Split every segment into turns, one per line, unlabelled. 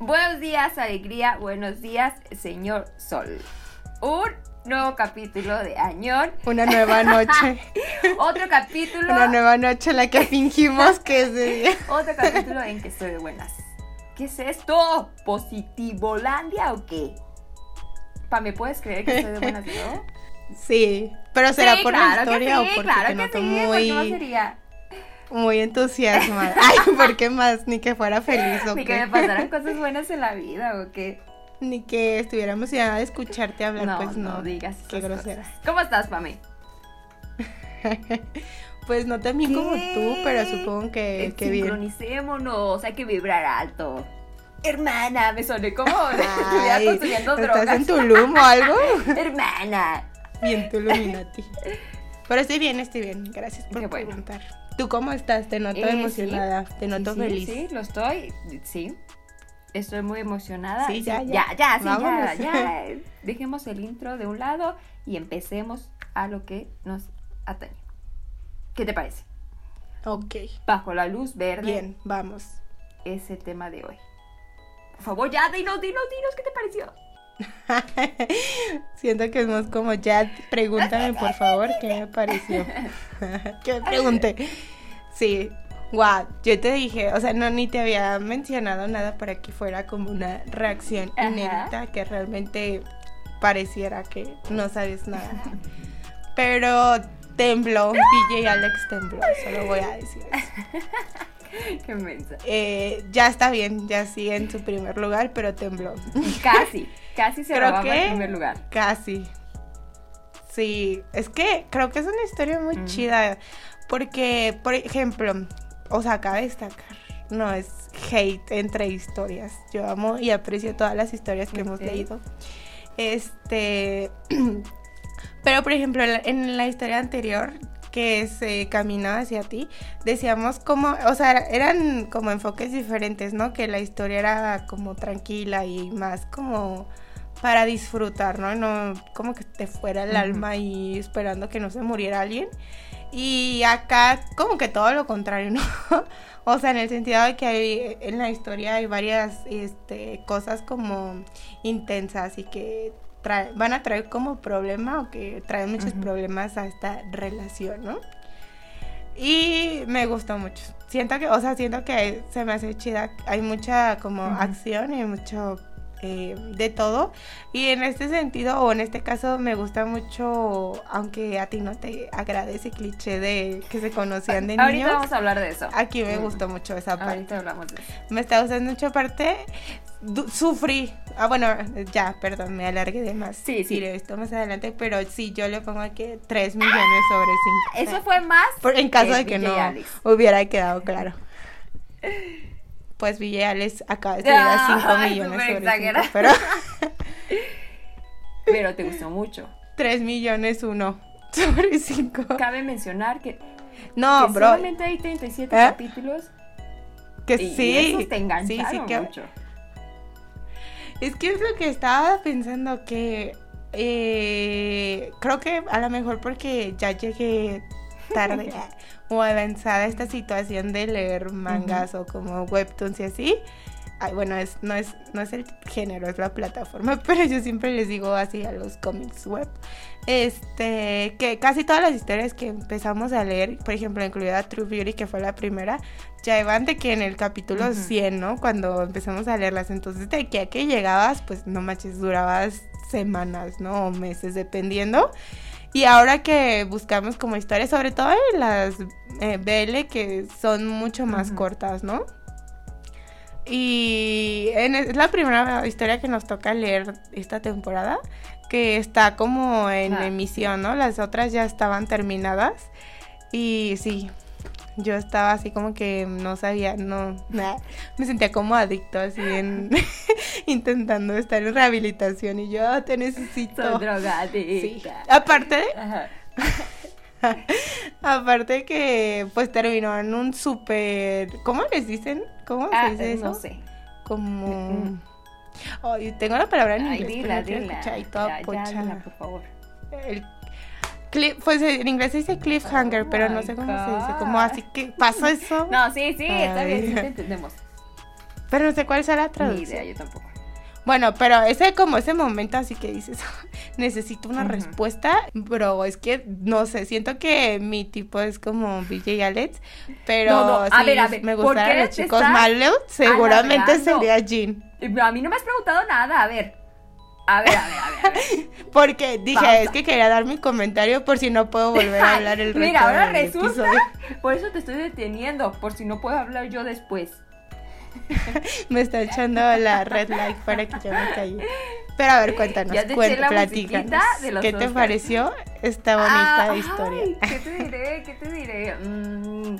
Buenos días, alegría. Buenos días, señor Sol. Un nuevo capítulo de Añón.
Una nueva noche.
Otro capítulo.
Una nueva noche en la que fingimos que es de día.
Otro capítulo en que estoy de buenas. ¿Qué es esto? ¿Positivolandia o qué? Pa, ¿me puedes creer que estoy de buenas de nuevo?
Sí, pero será
Sí,
por
claro
la
que
historia
sí,
o porque
claro que
noto
sí,
muy,
¿por qué no sería?
Muy entusiasmada. Ay, ¿por qué más? Ni que fuera feliz o
Ni que me pasaran cosas buenas en la vida o qué.
Ni que estuviera emocionada de escucharte hablar,
No,
pues no.
no digas
Qué grosera.
cosas. ¿Cómo estás, Pame?
Pues no tan bien como tú, pero supongo que,
Eh,
que bien.
Sincronicémonos, hay que vibrar alto. Hermana, me soné como estuviera consumiendo
¿Estás
drogas.
en Tulum o algo?
Hermana.
Bien Tuluminati. Pero estoy bien, estoy bien. Gracias por
Qué bueno.
preguntar. ¿Tú cómo estás? Te noto
Eh,
emocionada, te noto
sí,
feliz.
Sí, lo estoy. Sí. Estoy muy emocionada.
Sí, ya,
ya.
ya.
Ya, sí, ya. Dejemos el intro de un lado y empecemos a lo que nos atañe. ¿Qué te parece?
Ok,
Bajo la luz verde.
bien, vamos.
Ese tema de hoy. Por favor, ya, dinos, dinos, dinos, ¿qué te pareció?
Siento que es más como ya, pregúntame por favor qué me pareció. que me pregunté. Sí, guau, yo te dije, o sea, no ni te había mencionado nada para que fuera como una reacción
Ajá.
inédita que realmente pareciera que no sabes nada. Pero tembló, DJ Alex tembló, solo voy a decir eso.
Qué mensa.
Eh, ya está bien, ya sigue en su primer lugar, pero tembló.
Casi, casi se
Creo que-
el primer lugar.
Casi. Sí, es que creo que es una historia muy
Mm.
chida. Porque, por ejemplo, o sea, cabe destacar, no es hate entre historias. Yo amo y aprecio todas las historias que hemos leído. Este. Pero, por ejemplo, en la, en la historia anterior que se caminaba hacia ti, decíamos como, o sea, eran como enfoques diferentes, ¿no? Que la historia era como tranquila y más como para disfrutar, ¿no? No como que te fuera el alma y esperando que no se muriera alguien. Y acá como que todo lo contrario, ¿no? o sea, en el sentido de que hay, en la historia hay varias este, cosas como intensas y que trae- van a traer como problema o que traen muchos problemas a esta relación, ¿no? Y me gustó mucho. Siento que, o sea, siento que se me hace chida. Hay mucha como acción y mucho eh, de todo. Y en este sentido, o en este caso, me gusta mucho, aunque a ti no te agrade ese cliché de que se conocían de
Ahorita
niños.
vamos a hablar de eso.
Aquí me
Mm.
gustó mucho esa parte.
Ahorita hablamos de eso.
Me está gustando mucho aparte. du- Sufrí. Ah, bueno, ya, perdón, me alargué de más.
Sí, sí.
Diré esto más adelante, pero sí, yo le pongo aquí 3 millones sobre 5.
Eso fue más.
en caso de que
DJ
no
Alex.
hubiera quedado claro. Pues Villales acaba de subir a 5
Ay,
millones sobre 5,
exagerada.
pero
Pero te gustó mucho.
3 millones 1 sobre 5.
Cabe mencionar que,
No,
que
bro,
solamente hay 37
¿Eh?
capítulos.
que
y
sí.
esos te engancharon
sí, sí, que,
mucho.
Es que es lo que estaba pensando que eh, creo que a lo mejor porque ya llegué tarde o avanzada esta situación de leer mangas o como webtoons y así. Ay, bueno, es, no, es, no es el género, es la plataforma, pero yo siempre les digo así a los cómics web. Este, que casi todas las historias que empezamos a leer, por ejemplo, incluida True Beauty, que fue la primera, ya iban de que en el capítulo
Ujú.
100, ¿no? Cuando empezamos a leerlas. Entonces, de que a que llegabas, pues no manches, durabas semanas, ¿no? O meses, dependiendo. Y ahora que buscamos como historias, sobre todo en las eh, BL, que son mucho más cortas, ¿no? Y en- es la primera historia que nos toca leer esta temporada, que está como en
Ah.
emisión, ¿no? Las otras ya estaban terminadas. Y sí, yo estaba así como que no sabía, no, nah, me sentía como adicto, así en intentando estar en rehabilitación y yo "Ah, te necesito.
Soy
Sí.
drogadicta.
Aparte de,
Ajá.
aparte que pues terminó en un súper, ¿cómo les dicen? ¿Cómo
Ah,
se dice eso?
no sé.
Como
Mm.
Ay, tengo la palabra en
Ay,
inglés,
dila, dila.
ahí toda
Ya, ya,
pocha.
dila, por favor.
El cliff- pues en inglés se dice cliffhanger,
Oh
pero no
my
sé cómo se dice.
God.
Como así que pasa eso.
No, sí, sí, está bien, sí
Ay.
te entendemos.
Pero no sé cuál será la
Ni
traducción.
idea, yo tampoco.
Bueno, pero ese como ese momento así que dices, necesito una
Ujú.
respuesta, bro, es que no sé, siento que mi tipo es como BJ Alex, pero
No, no, a
si
ver, a ver,
me
¿por
gustaran los chicos malos, seguramente sería Jean.
A mí no me has preguntado nada, a ver. A ver, a ver, a ver. A ver.
Porque dije,
Pausa.
es que quería dar mi comentario por si no puedo volver a hablar el resto
Mira, ahora
del
resulta-
episodio.
Por eso te estoy deteniendo, por si no puedo hablar yo después.
Me está echando la red light para que yo me calle. Pero a ver, cuéntanos,
Ya te la
platícanos. ¿Qué te pareció esta bonita
Ah,
historia?
ay, ¿Qué te diré? ¿Qué te diré? Mm,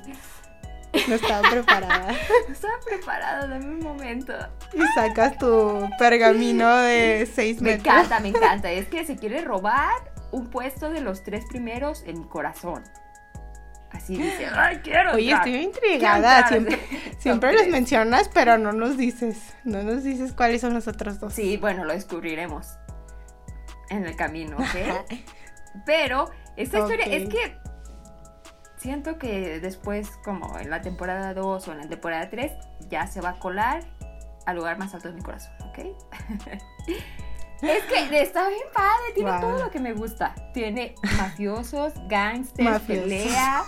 No estaba preparada.
no estaba preparada, dame un momento.
Y sacas tu pergamino de 6
Me
metros.
encanta, me encanta. Es que se quiere robar un puesto de los tres primeros en mi corazón. Así dice. Ay, quiero.
Oye,
entrar,
estoy intrigada.
entrar".
Siempre, siempre los mencionas, pero no nos dices. No nos dices cuáles son los otros dos.
Sí, bueno, lo descubriremos en el camino, ¿ok? Pero esta historia es que siento que después, como en la temporada 2 o en la temporada 3, ya se va a colar al lugar más alto de mi corazón, ¿ok? es que está bien padre, tiene
Wow.
todo lo que me gusta. Tiene mafiosos, gangsters,
Mafiosos.
pelea,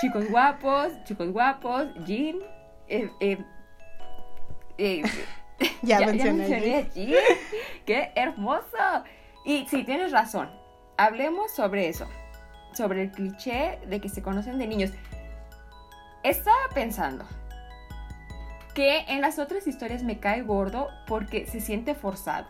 chicos guapos, chicos guapos, Jean, eh, eh, eh,
Ya, mencioné.
mencioné a Jean. ¡Qué hermoso! Y sí, tienes razón. Hablemos sobre eso. Sobre el cliché de que se conocen de niños. Estaba pensando que en las otras historias me cae gordo porque se siente forzado.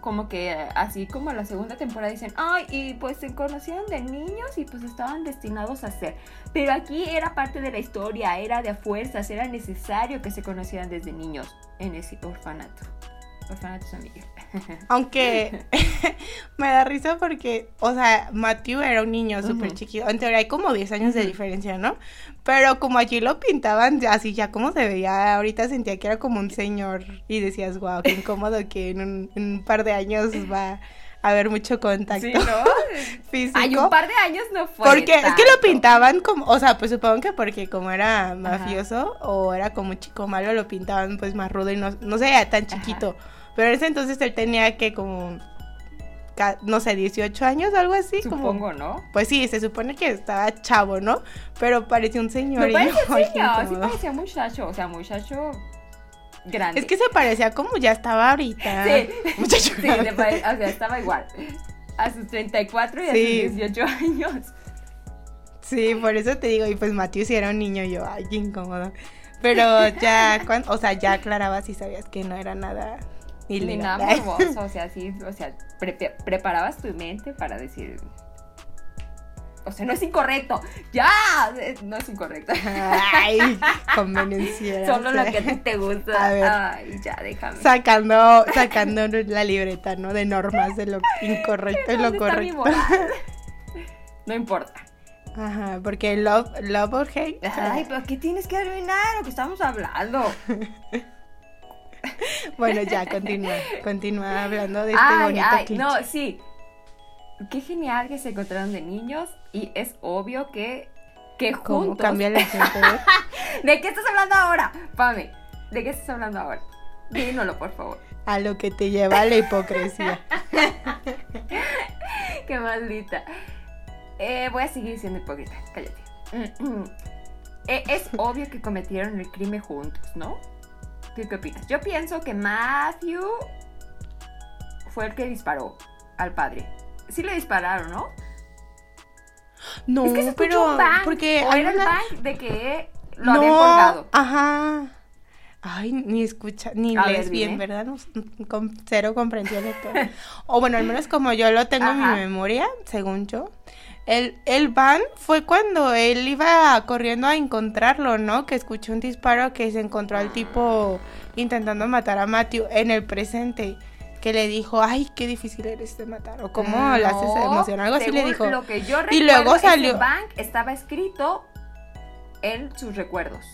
Como que eh, así como la segunda temporada dicen, ay, y pues se conocieron de niños y pues estaban destinados a ser. Pero aquí era parte de la historia, era de fuerzas, era necesario que se conocieran desde niños en ese orfanato.
Aunque me da risa porque, o sea, Matthew era un niño súper chiquito. En teoría hay como 10 años de diferencia, ¿no? Pero como allí lo pintaban así, ya como se veía, ahorita sentía que era como un señor y decías, wow, qué incómodo que en un, en un par de años va a haber mucho contacto
Sí, ¿no?
físico.
Hay un par de años no fue.
Porque es que lo pintaban como, o sea, pues supongo que porque como era mafioso o era como chico malo, lo pintaban pues más rudo y no, no se veía tan chiquito. Pero en ese entonces él tenía que como, no sé, 18 años o algo así. como-
Supongo, ¿no?
pues sí, se supone que estaba chavo, ¿no? Pero parecía un señor. Y yo, ay, qué
señor, sí parecía muchacho, o sea, muchacho grande.
Es que se parecía como ya estaba ahorita.
Sí.
Muchacho
Sí,
grande.
pare- o sea, estaba igual. A sus 34 y a sus 18 años.
Sí, por eso te digo, y pues Matthew sí era un niño, yo, ay, qué incómodo. Pero ya, cuan- o sea, ya aclarabas y sabías que no era nada
Ni
ilegal.
nada morboso, o sea, sí, o sea, prepe- preparabas tu mente para decir. O sea, no es incorrecto. ¡Ya! Eh, No es incorrecto.
Ay, convenenciera.
Solo lo que a ti te gusta.
A ver.
Ay, ya, déjame.
Sacando, sacando la libreta, ¿no? De normas de lo incorrecto y lo
¿Dónde está mi
correcto.
No importa.
Ajá, porque love, love or hate.
Ay, pero ¿qué tienes que arruinar lo que estamos hablando?
Bueno, ya, continúa. Continúa hablando de este
ay,
bonito
ay,
cliché.
no, sí. Qué genial que se encontraron de niños y es obvio que, que
¿Cómo
juntos.
cambia la gente? eh?
¿De qué estás hablando ahora? Pame, ¿de qué estás hablando ahora? Dímelo, por favor.
A lo que te lleva a la hipocresía.
Qué maldita. Eh, voy a seguir siendo hipócrita, cállate. Eh, es obvio que cometieron el crimen juntos, ¿no? ¿Tú qué opinas? Yo pienso que Matthew fue el que disparó al padre. Sí le dispararon, ¿no?
No,
es que se escuchó
pero
un bang,
porque
o era
una-
el bang de que lo
no,
habían colgado.
Ajá. Ay, ni escucha, ni
A
lees
ver,
bien. ¿verdad? Con cero comprensión lectora. o bueno, al menos como yo lo tengo en mi memoria, según yo. El, el van fue cuando él iba corriendo a encontrarlo, ¿no? Que escuchó un disparo que se encontró al tipo intentando matar a Matthew en el presente. Que le dijo, ay, qué difícil eres de matar. O cómo la haces
No,
emocionar. Algo así le dijo.
Lo que yo
Y luego salió-
bang estaba escrito en sus recuerdos.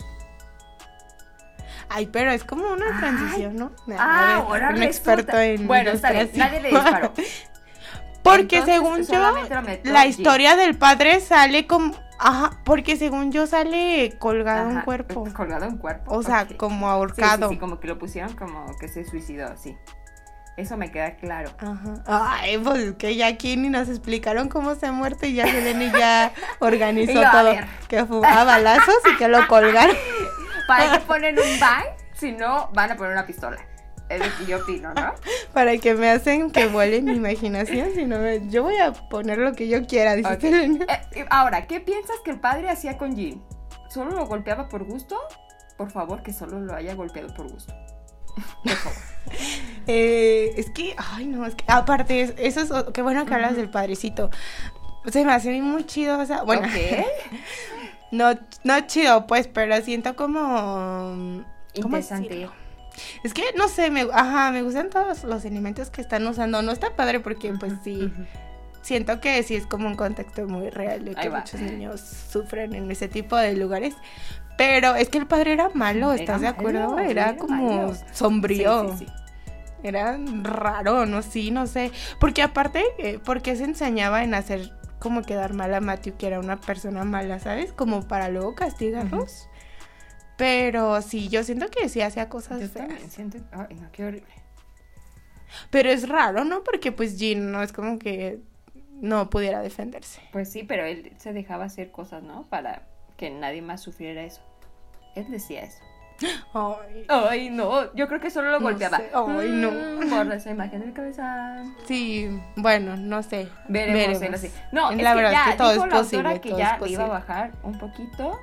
Ay, pero es como una
Ay.
transición, ¿no?
Ah, ahora
un
resulta-
experto en
Bueno, está bien, nadie le disparó.
Porque
Entonces,
según yo,
lo metió
la historia del padre sale como Ajá, porque según yo sale colgado un
Ajá,
cuerpo.
Colgado un cuerpo.
O sea, como
Sí, sí,
ahorcado.
sí, como que lo pusieron como que se suicidó, sí. Eso me queda claro.
Ajá. Ay, pues es que ya aquí ni nos explicaron cómo se ha muerto y ya Selene ya organizó
yo,
todo. Que fue a balazos y que lo colgaron.
¿Para qué ponen un bang si no van a poner una pistola? Es lo que yo opino, ¿no?
Para que me hacen que vuele mi imaginación, sino yo voy a poner lo que yo quiera, dice
Ok.
Selene.
Eh, ahora, ¿qué piensas que el padre hacía con Jean? ¿Solo lo golpeaba por gusto? Por favor, que solo lo haya golpeado por gusto. Por favor.
Eh, es que, ay no, es que aparte, es- eso es, o- qué bueno que hablas del padrecito. Se me hace muy chido, o sea, bueno,
Ok.
no, no chido, pues, pero siento como... ¿cómo
Interesante.
Es que, no sé, me, ajá, me gustan todos los elementos que están usando. No está padre porque, pues, sí, siento que sí es como un contexto muy real de que muchos niños sufren en ese tipo de lugares. Pero es que el padre era malo,
Era
¿estás de acuerdo?
malo,
Era
era
como
malo.
sombrío.
Sí, sí, sí.
Era raro, no sí, no sé. Porque aparte, eh, porque se enseñaba en hacer como quedar mal a Matthew, que era una persona mala, ¿sabes? Como para luego castigarlos. Pero sí, yo siento que sí hacía cosas
Yo
feas.
también siento. Ay, no, qué horrible.
Pero es raro, ¿no? Porque pues Jean no es como que no pudiera defenderse.
Pues sí, pero él se dejaba hacer cosas, ¿no? Para que nadie más sufriera eso. Él decía eso.
Ay,
Ay, no, yo creo que solo lo
No
golpeaba.
sé. Ay, no.
Mm, Borra esa imagen de mi cabeza.
sí, bueno, no sé.
Veremos, así. No, es
La
que
verdad
ya
que todo
dijo
es
la
posible,
autora que
todo
ya
es
iba a bajar un poquito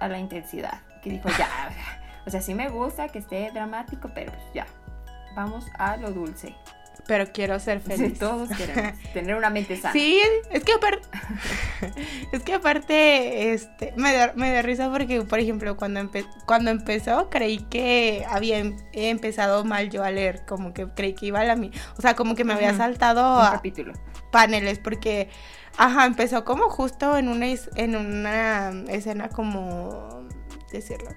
a la intensidad. Que dijo, ya, o sea, sí me gusta que esté dramático, pero pues ya, vamos a lo dulce.
Pero quiero ser
Sí,
feliz.
todos queremos tener una mente sana.
Sí, es que aparte, es que aparte, este, me da, me da risa porque, por ejemplo, cuando, empe- cuando empezó, creí que había em- empezado mal yo a leer, como que creí que iba a la mi, o sea, como que me había saltado
Un
a
capítulo.
paneles, porque, ajá, empezó como justo en una, en una escena como, decirlo,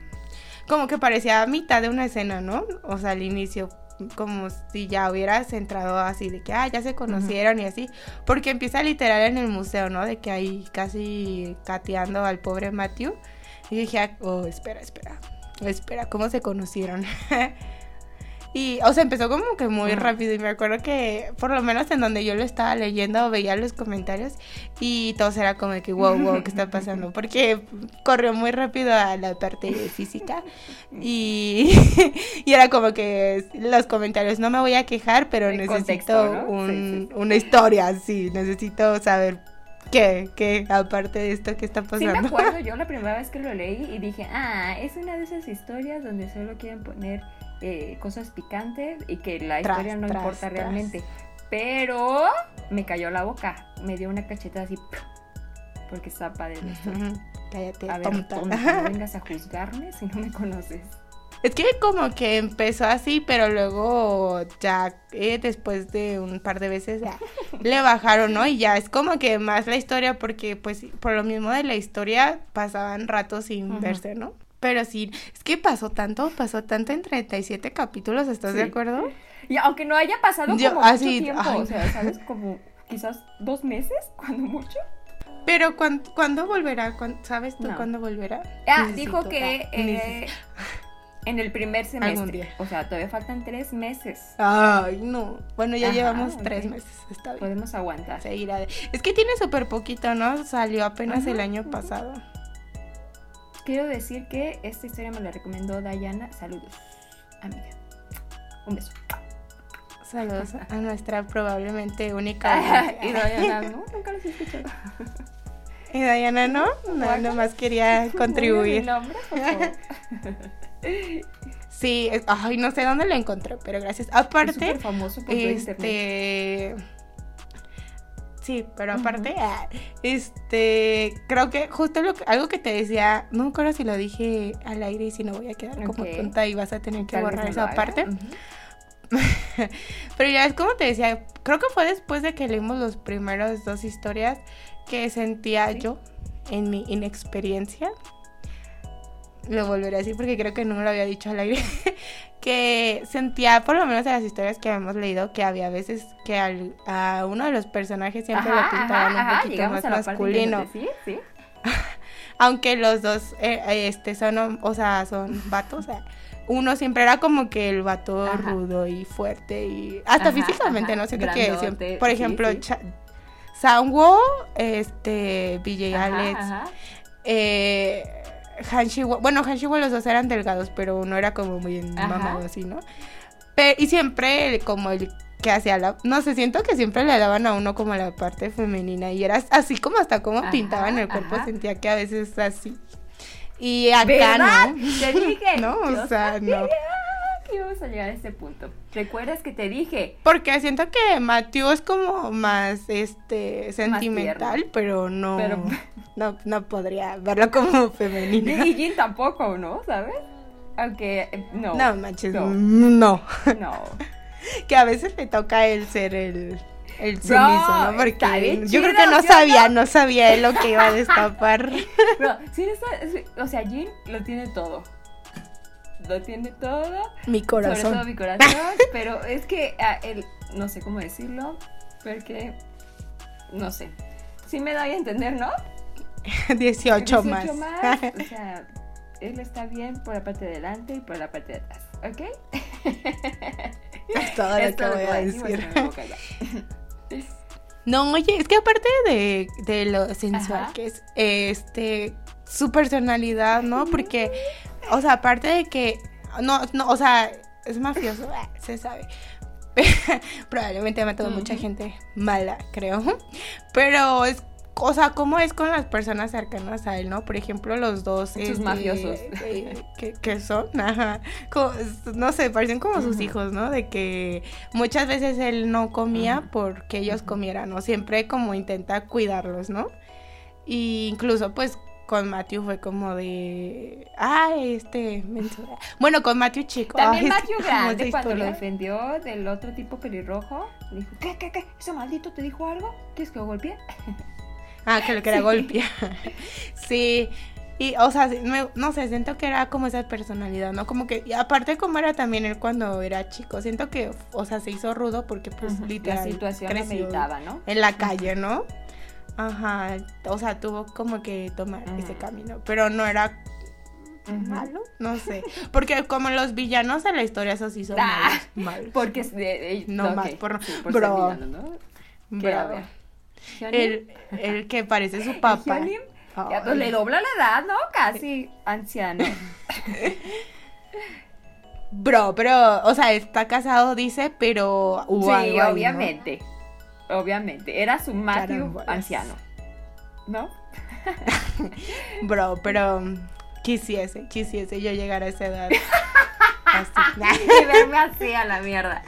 como que parecía a mitad de una escena, ¿no? O sea, al inicio, como si ya hubieras entrado así, de que, ah, ya se conocieron y así, porque empieza literal en el museo, ¿no? De que ahí casi cateando al pobre Matthew. Y dije, ah, oh, espera, espera, espera, ¿cómo se conocieron? Y, o sea, empezó como que muy rápido y me acuerdo que, por lo menos en donde yo lo estaba leyendo, veía los comentarios y todos era como que, wow, wow, ¿qué está pasando? Porque corrió muy rápido a la parte física y, y era como que los comentarios, no me voy a quejar, pero
El
necesito
contexto, ¿no?
un-
Sí, sí.
una historia, sí, necesito saber qué, qué, aparte de esto que está
Sí
pasando.
me acuerdo, yo la primera vez que lo leí y dije, ah, es una de esas historias donde solo quieren poner eh, cosas picantes y que la
Tras,
historia no
tras,
importa
tras.
realmente. Pero me cayó la boca, me dio una cachetada así, porque está padre.
Ujú, Cállate,
A ver,
tonta.
tonta, no vengas a juzgarme si no me conoces.
Es que como que empezó así, pero luego ya eh, después de un par de veces ya le bajaron, ¿no? Y ya es como que más la historia, porque pues por lo mismo de la historia pasaban ratos sin verse, ¿no? Pero sí, es que pasó tanto, pasó tanto en 37 capítulos, ¿estás de acuerdo?
Y aunque no haya pasado
Yo-
como
así,
mucho tiempo,
ay.
o sea, ¿sabes? Como quizás dos meses, cuando mucho.
Pero ¿cuán- ¿cuándo volverá? ¿Cuán- ¿Sabes tú
No.
cuándo volverá?
Ah,
Necesito-
dijo que
ah,
eh, en el primer
Algún
semestre.
día.
O sea, todavía faltan tres meses.
Ay, no. Bueno, ya
Ajá,
llevamos tres meses, está bien.
Podemos aguantar.
Seguir ade- Es que tiene súper poquito, ¿no? Salió apenas
Ajá,
el año pasado.
Quiero decir que esta historia me la recomendó Dayana. Saludos, amiga. Un beso.
Saludos a nuestra probablemente única.
y. Dayana, no, nunca los he escuchado.
Y Diana, ¿no? No, nomás quería contribuir.
Nombre.
Sí, es- ay, no sé dónde lo encontré, pero gracias.
Es
Aparte,
súper famoso por su internet.
Sí, pero aparte, ah, este, creo que justo lo que- algo que te decía, no me acuerdo si lo dije al aire y si no voy a quedar como tonta y vas a tener que
Tal
borrar esa parte. Pero ya es como te decía, creo que fue después de que leímos los primeros dos historias que sentía
Sí.
yo en mi inexperiencia. Lo volveré a decir porque creo que no me lo había dicho al aire. que sentía, por lo menos en las historias que habíamos leído, que había veces que al- a uno de los personajes siempre lo
Ajá,
pintaban
ajá,
un
ajá,
poquito más
parte
masculino.
Sí, sí.
aunque los dos eh, este son o sea son vatos o sea, uno siempre era como que el vato
Ajá.
rudo y fuerte y hasta
Ajá,
físicamente
ajá,
no
grandote,
siempre- por ejemplo
sí.
Sanwo este BJ Alex
ajá.
eh, Han Shiwo- bueno Han Shiwo los dos eran delgados pero uno era como muy mamado así no Pero- y siempre el- como el que hacía la no sé siento que siempre le daban a uno como la parte femenina y era así como hasta como
Ajá,
pintaban el cuerpo
ajá.
sentía que a veces así y acá
¿Verdad?
no
Te dije.
no o sea
sabía
no
que íbamos a llegar a ese punto. ¿Recuerdas que te dije?
porque siento que Matthew es como más este sentimental pero no
Pero-
no no podría verlo como femenino
Y Jin tampoco, ¿no? ¿Sabes? Aunque, eh, no.
no manches
No.
no
No.
que a veces le toca él ser el el
Bro,
sumiso, ¿no? Porque yo creo que no
¿sí o
sabía, no sabía él lo que iba a destapar.
Pero, sí, está- sí, o sea, Jin lo tiene todo. Lo tiene todo.
Mi
Sobre todo
corazón.
mi corazón. pero es que ah, él, no sé cómo decirlo. Porque, no sé. Sí me doy a entender, ¿no?
18,
18
más.
O sea, él está bien por la parte de delante y por la parte de atrás. ¿Ok?
Es todo lo
Es
que
todo
voy a
decir.
No, oye, es que aparte de, de lo sensual
Ajá.
que es, este, su personalidad, ¿no? Porque, o sea, aparte de que, no, no, o sea, es mafioso, ah, se sabe. Probablemente ha matado a mucha gente mala, creo. Pero es, o sea, ¿cómo es con las personas cercanas a él, no? Por ejemplo, los dos.
Sus
este,
mafiosos.
eh, que, que son, ajá. no sé, parecen como sus hijos, ¿no? De que muchas veces él no comía porque ellos comieran, ¿no? Siempre como intenta cuidarlos, ¿no? Y incluso, pues, con Matthew fue como de. Ay, este. menso". Bueno, con Matthew chico.
También
ay, que
Matthew Grande, cuando lo defendió del otro tipo pelirrojo, le dijo: ¿Qué, qué, qué? ¿Ese maldito te dijo algo? ¿Quieres que lo golpee?
Ah, que lo quería
Sí.
golpear. sí. Y, o sea, sí, me- no sé, siento que era como esa personalidad, ¿no? Como que, y aparte como era también él cuando era chico, siento que, o sea, se hizo rudo porque pues
Ujú,
literal
La situación
creció
meditaba, ¿no?
en la calle, ¿no? Ajá, o sea, tuvo como que tomar ese camino, pero no era malo, no sé, porque como los villanos de la historia esos sí son
Ah,
malos, malos.
Porque es de, de-
No
ok,
más por-
sí, por
bro.
ser villano, ¿no?
Bro.
A ver. ¿Hyunin?
el, el que parece su
¿El
papá.
Hyunin? Ya, pues
Ay.
le dobla la edad, ¿no? Casi anciano.
Bro, pero, o sea, está casado, dice, pero
sí,
ahí, ¿no?
Obviamente. Era su Matthew
Carambolas.
anciano. ¿No?
Bro, pero quisiese, quisiese yo llegar a esa edad. Así.
Y verme así a la mierda.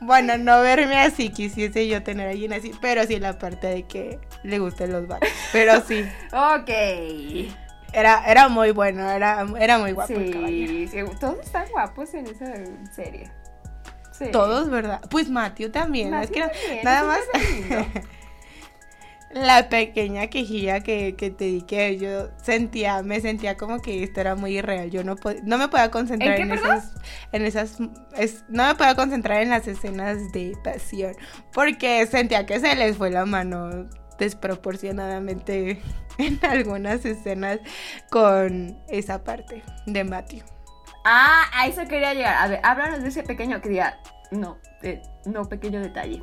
bueno, no verme así, quisiese yo tener a alguien así, pero sí la parte de que le gusten los vatos. Pero sí,
Ok.
era, era muy bueno, era, era muy guapo el.
Sí, sí, todos están guapos en esa serie. Sí.
Todos, ¿verdad? Pues Matthew también, es que
también,
nada más la pequeña quejilla que, que te di que yo sentía, me sentía como que esto era muy irreal. Yo no, no me podía concentrar
¿En qué,
esas, en esas, es- no me podía concentrar en las escenas de pasión, porque sentía que se les fue la mano desproporcionadamente en algunas escenas con esa parte de Matthew.
Ah, a eso quería llegar. A ver, háblanos de ese pequeño que diga. No, eh, no, pequeño detalle.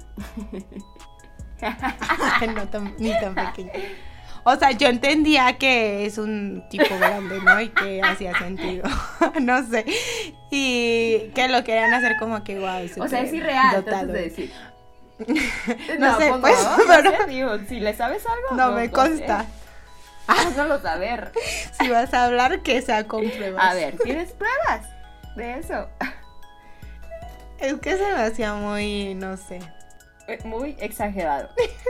no tan, ni tan pequeño. O sea, yo entendía que es un tipo grande, ¿no? Y que hacía sentido. no sé. Y que lo querían hacer como que guau.
o sea, es irreal,
dotado.
de decir.
No sé, pues,
no,
pero-
no sé, digo, si le sabes algo.
No me
sé. Hazlo saber.
Si vas a hablar, que sea con pruebas.
A ver, ¿tienes pruebas de eso?
Es que se me hacía muy, no sé.
Eh, Muy exagerado.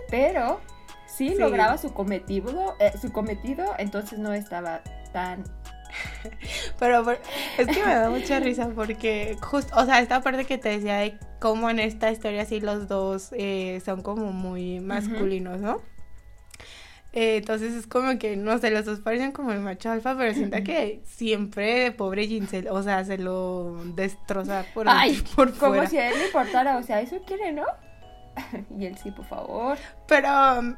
Pero sí,
Sí.
lograba su cometido, eh, su cometido, entonces no estaba tan.
Pero es que me da mucha risa porque justo, o sea, esta parte que te decía de cómo en esta historia sí los dos eh, son como muy masculinos, ¿no? Eh, entonces es como que, no sé, los dos parecen como el macho alfa, pero siento que siempre pobre Ginsel, o sea, se lo destroza por,
Ay,
por
como
fuera.
si a él le importara, o sea, eso quiere, ¿no? Y él sí, por favor.
Pero um,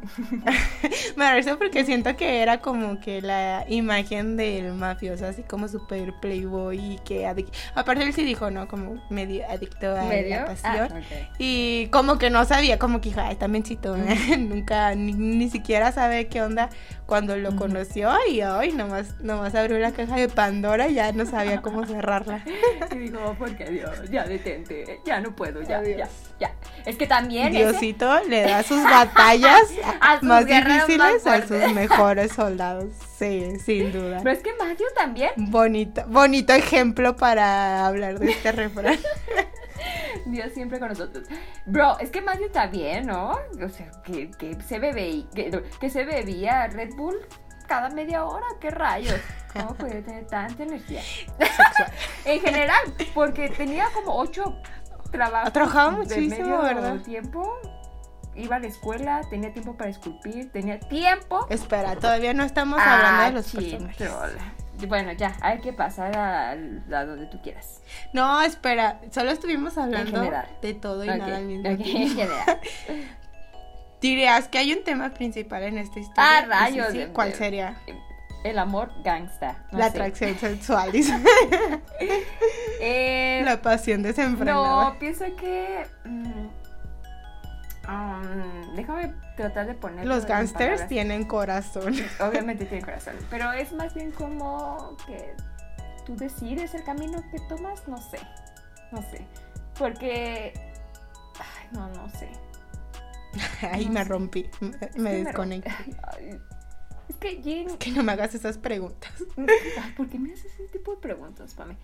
me refiero porque siento que era como que la imagen del mafioso, así como súper playboy y que aparte él sí dijo, ¿no? Como medio adicto a
¿Medio?
la pasión.
Ah, ok.
Y como que no sabía, como que dijo, ay, está mencito, nunca, ni, ni siquiera sabe qué onda cuando lo conoció y hoy nomás, nomás abrió la caja de Pandora y ya no sabía cómo cerrarla.
Y digo, "Oh, porque Dios, ya detente, ya no puedo, ya,
Adiós.
ya, ya. Es que también ese-
Diosito le da sus batallas más difíciles
más
a sus mejores soldados. Sí, sin duda.
Pero es que Matthew también,
Bonito, bonito ejemplo para hablar de este refrán.
Dios siempre con nosotros. Bro, es que Matthew también, ¿no? O sea, que, que se bebe, que, que se bebía Red Bull cada media hora, qué rayos. ¿Cómo puede tener tanta energía? En general, porque tenía como ocho trabajos.
Trabajaba
de
muchísimo,
medio
¿verdad?
tiempo. Iba a la escuela, tenía tiempo para esculpir, tenía tiempo.
Espera, todavía no estamos hablando
Ah,
de los
chin,
personajes.
trola. Bueno, ya, hay que pasar a, a donde tú quieras.
No, espera, solo estuvimos hablando de todo y nada al mismo
ok, en
tiempo.
general.
Dirías que hay un tema principal en esta historia.
Ah,
sí,
rayos,
sí,
de-
¿Cuál
de-
sería?
El amor gangsta. no
la
sé.
atracción sexual.
Eh,
la pasión desenfrenada.
no, pienso que. mm, um, déjame tratar de poner.
Los gangsters tienen corazón.
Obviamente tienen corazón. Pero es más bien como que tú decides el camino que tomas. No sé. No sé. Porque. Ay, no, no sé.
Ahí
No
me
sé.
rompí, me, me desconecté.
Es que Jean.
Que no me hagas esas preguntas.
¿Por qué me haces ese tipo de preguntas, Pame?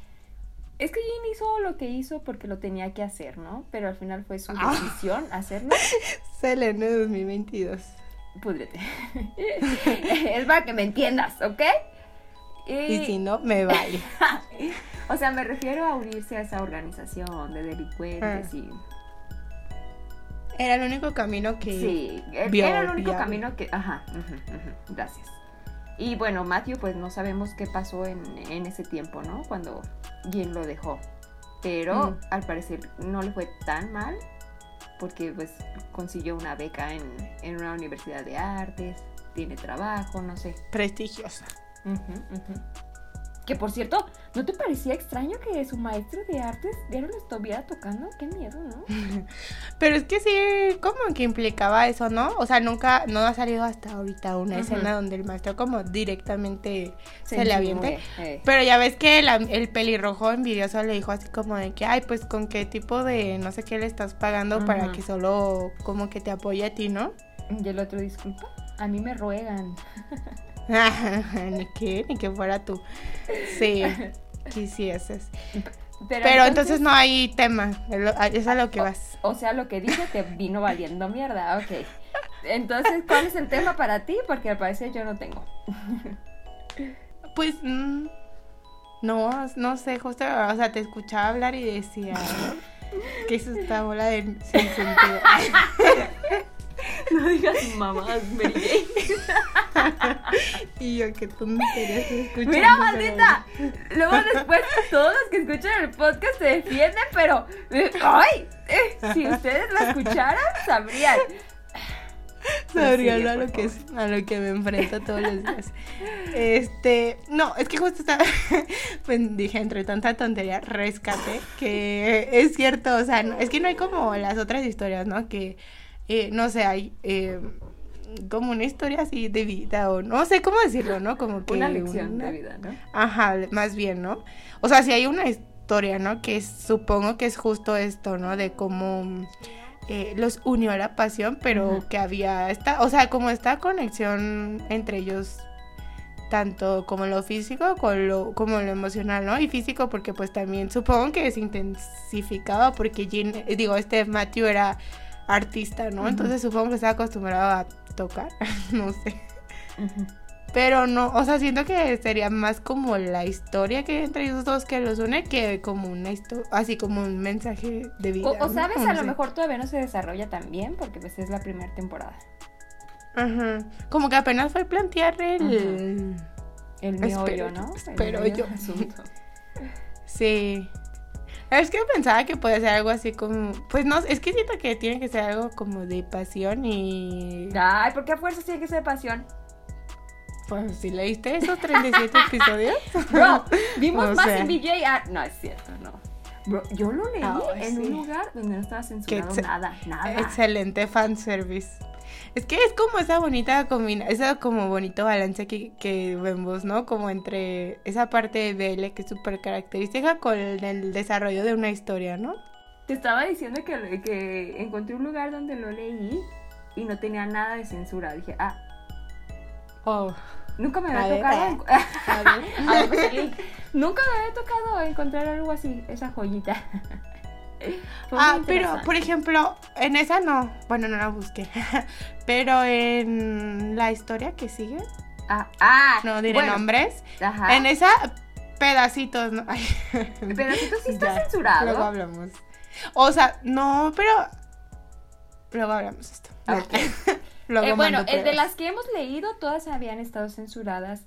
Es que Jean hizo lo que hizo porque lo tenía que hacer, ¿no? Pero al final fue su
Ah.
decisión hacerlo.
Selene 2022.
Púdrete. es para que me entiendas, ¿ok?
Y si no, me vale.
o sea, me refiero a unirse a esa organización de delincuentes
Ah.
y...
Era el único camino que.
Sí,
vio
era el único camino que... Ajá, gracias. Y bueno, Matthew, pues no sabemos qué pasó en, en ese tiempo, ¿no? Cuando Jean lo dejó. Pero
Mm.
al parecer no le fue tan mal porque pues consiguió una beca en, en una universidad de artes, tiene trabajo, no sé.
Prestigiosa.
Que por cierto, ¿no te parecía extraño que su maestro de artes ya no lo estuviera tocando? Qué miedo, ¿no?
Pero es que sí, como que implicaba eso, ¿no? O sea, nunca, no ha salido hasta ahorita una escena donde el maestro como directamente se, le aviente.
eh.
Pero ya ves que el, el pelirrojo envidioso le dijo así como de que, ay, pues con qué tipo de no sé qué le estás pagando para que solo como que te apoye a ti, ¿no?
Y el otro, disculpa, a mí me ruegan.
ni que, ni que fuera tú. Sí, quisieses.
Pero,
Pero entonces no hay tema, es a lo que vas.
O sea, lo que dije te vino valiendo mierda, ok. Entonces, ¿cuál es el tema para ti? Porque al parecer yo no tengo.
Pues, mm, no, no sé, justo, o sea, te escuchaba hablar y decía, ¿qué es esta bola de sin sentido?
No digas mamás, Mary
y yo, qué tontería escuchando.
Mira, maldita. Luego después todos los que escuchan el podcast se defienden, pero... eh, ¡Ay! Eh, si ustedes lo escucharan, sabrían.
Sabría
Prosigue,
a lo que es, a lo que me enfrento todos los días. Este, no, es que justo estaba, pues dije entre tanta tontería, rescate, que es cierto, o sea, no- es que no hay como las otras historias, ¿no? Que, eh, no sé, hay eh, como una historia así de vida o no sé cómo decirlo, ¿no? Como que
Una lección
una-
de vida, ¿no?
Ajá, más bien, ¿no? O sea, si hay una historia, ¿no? Que es- supongo que es justo esto, ¿no? De cómo eh, los unió la pasión, pero que había esta, o sea, como esta conexión entre ellos, tanto como lo físico con lo, como lo emocional, ¿no? Y físico porque pues también supongo que se intensificaba porque Jean, eh, digo, este Matthew era artista, ¿no? Entonces supongo que estaba acostumbrado a tocar, no sé. Pero no, o sea, siento que sería más como la historia que hay entre ellos dos que los une que como una historia, así como un mensaje de vida.
O, sabes,
No
a lo
sé.
mejor todavía no se desarrolla tan bien porque pues es la primera temporada.
Ajá. Como que apenas fue plantear el...
El
Espero
meollo,
yo,
¿no? El
espero
meollo
yo.
asunto.
Sí. Es que pensaba que podía ser algo así como. Pues no, es que siento que tiene que ser algo como de pasión y.
Ay, ¿por qué a fuerzas tiene que ser pasión?
Pues si leíste esos 37 episodios.
Bro, vimos
O
más
sea.
en BJ. Ah, no, es cierto, no. Bro, yo lo leí
Ah,
en
sí.
un lugar donde no estaba censurado nada, nada.
Excelente fanservice. Es que es como esa bonita combina, esa como bonito balance que, que vemos, ¿no? Como entre esa parte de Belle que es súper característica con el desarrollo de una historia, ¿no?
Te estaba diciendo que, que encontré un lugar donde lo leí y no tenía nada de censura. Dije, ah,
Oh.
nunca me había tocado. en-
A ver.
A ver, el link. Nunca me había tocado encontrar algo así, esa joyita.
Ah, pero por ejemplo, en esa no, bueno, no la busqué. Pero en la historia que sigue,
Ah, ah,
no diré
bueno,
nombres,
Ajá.
en esa pedacitos, ¿no? Ay.
Esto sí está
Ya,
censurado.
Luego hablamos. O sea, no, pero. Luego hablamos esto. Luego
Eh, bueno, el de las que hemos leído, todas habían estado censuradas,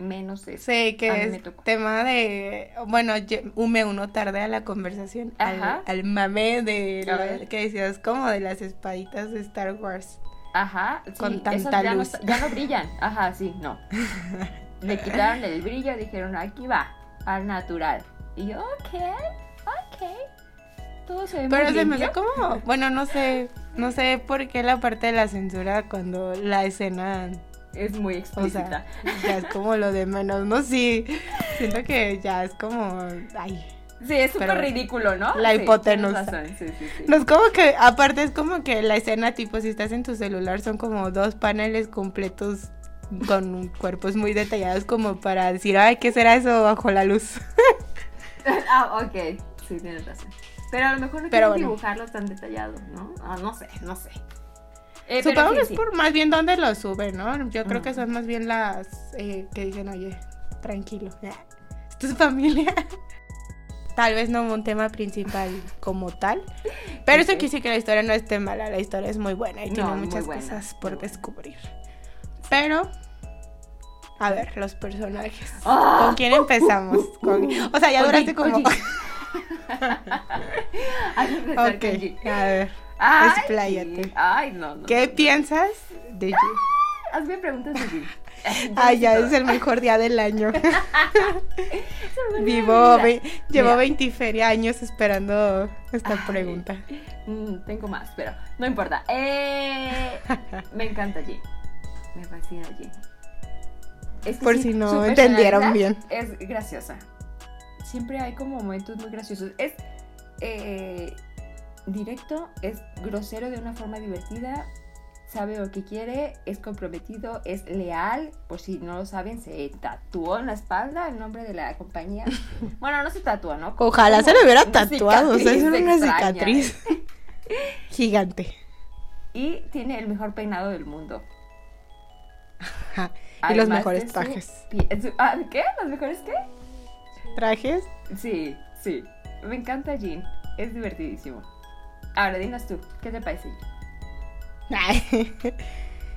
menos esa.
Sí, que es tema de. Bueno, ye- me uno tarde a la conversación.
Ajá.
al mame de. Lo que decías, como de las espaditas de Star Wars.
Ajá, sí,
Con tanta
ya
luz.
No, ya no brillan. Ajá, sí, no. Le quitaron el brillo, dijeron, aquí va, al natural. Y yo, ok, ok. Todo se ve
Pero
muy
se me hace como. Bueno, no sé. No sé por qué la parte de la censura cuando la escena.
Es muy
O
explícita.
sea, ya es como lo de menos, ¿no? Sí. Siento que ya es como. Ay.
sí, es súper ridículo, ¿no?
la hipotenusa.
razón, Sí, sí.
No es como que, aparte es como que la escena, tipo, si estás en tu celular, son como dos paneles completos con cuerpos muy detallados como para decir, ay, ¿qué será eso bajo la luz?
ah, ok. Sí, tienes razón. Pero a lo mejor no quieren
bueno.
dibujarlos tan detallados, ¿no? Ah, no sé, no sé. Eh,
Supongo que es por más bien donde lo suben, ¿no? Yo creo que son más bien las eh, que dicen, oye, tranquilo, ya, es familia. Tal vez no un tema principal como tal, pero eso quiere decir que la historia no esté mala, la historia es muy buena y
No,
tiene muchas
buena,
cosas por descubrir. Pero, a ver, los personajes.
Ah.
¿Con quién empezamos? Con- O sea, ya
Con
duraste como...
Hay que empezar con Jin.
ok, a ver,
Ay,
expláyate.
Ay, no, no.
¿qué
no.
piensas de Jin?
Hazme preguntas de.
Ay, ya es el mejor día del año. Vivo, ve- llevo
Mira.
20 feria años esperando esta
Ay.
pregunta.
Mm, tengo más, pero no importa. Eh, me encanta Jin. Me fascina Jin. Es que
Por
sí,
si no entendieron
personalidad Es graciosa. Siempre hay como momentos muy graciosos. Es eh, directo, es grosero de una forma divertida, sabe lo que quiere, es comprometido, es leal. Por si no lo saben, se tatuó en la espalda el nombre de la compañía. Bueno, no se tatuó, ¿no?
Ojalá se lo hubiera tatuado, o sea, es una cicatriz gigante.
Y tiene el mejor peinado del mundo.
Ajá, Y los mejores trajes.
su- ah, ¿Qué? ¿Los mejores qué?
¿Trajes?
Sí, sí. Me encanta Jean. Es divertidísimo. Ahora, dinos tú, ¿qué te parece?
Ay.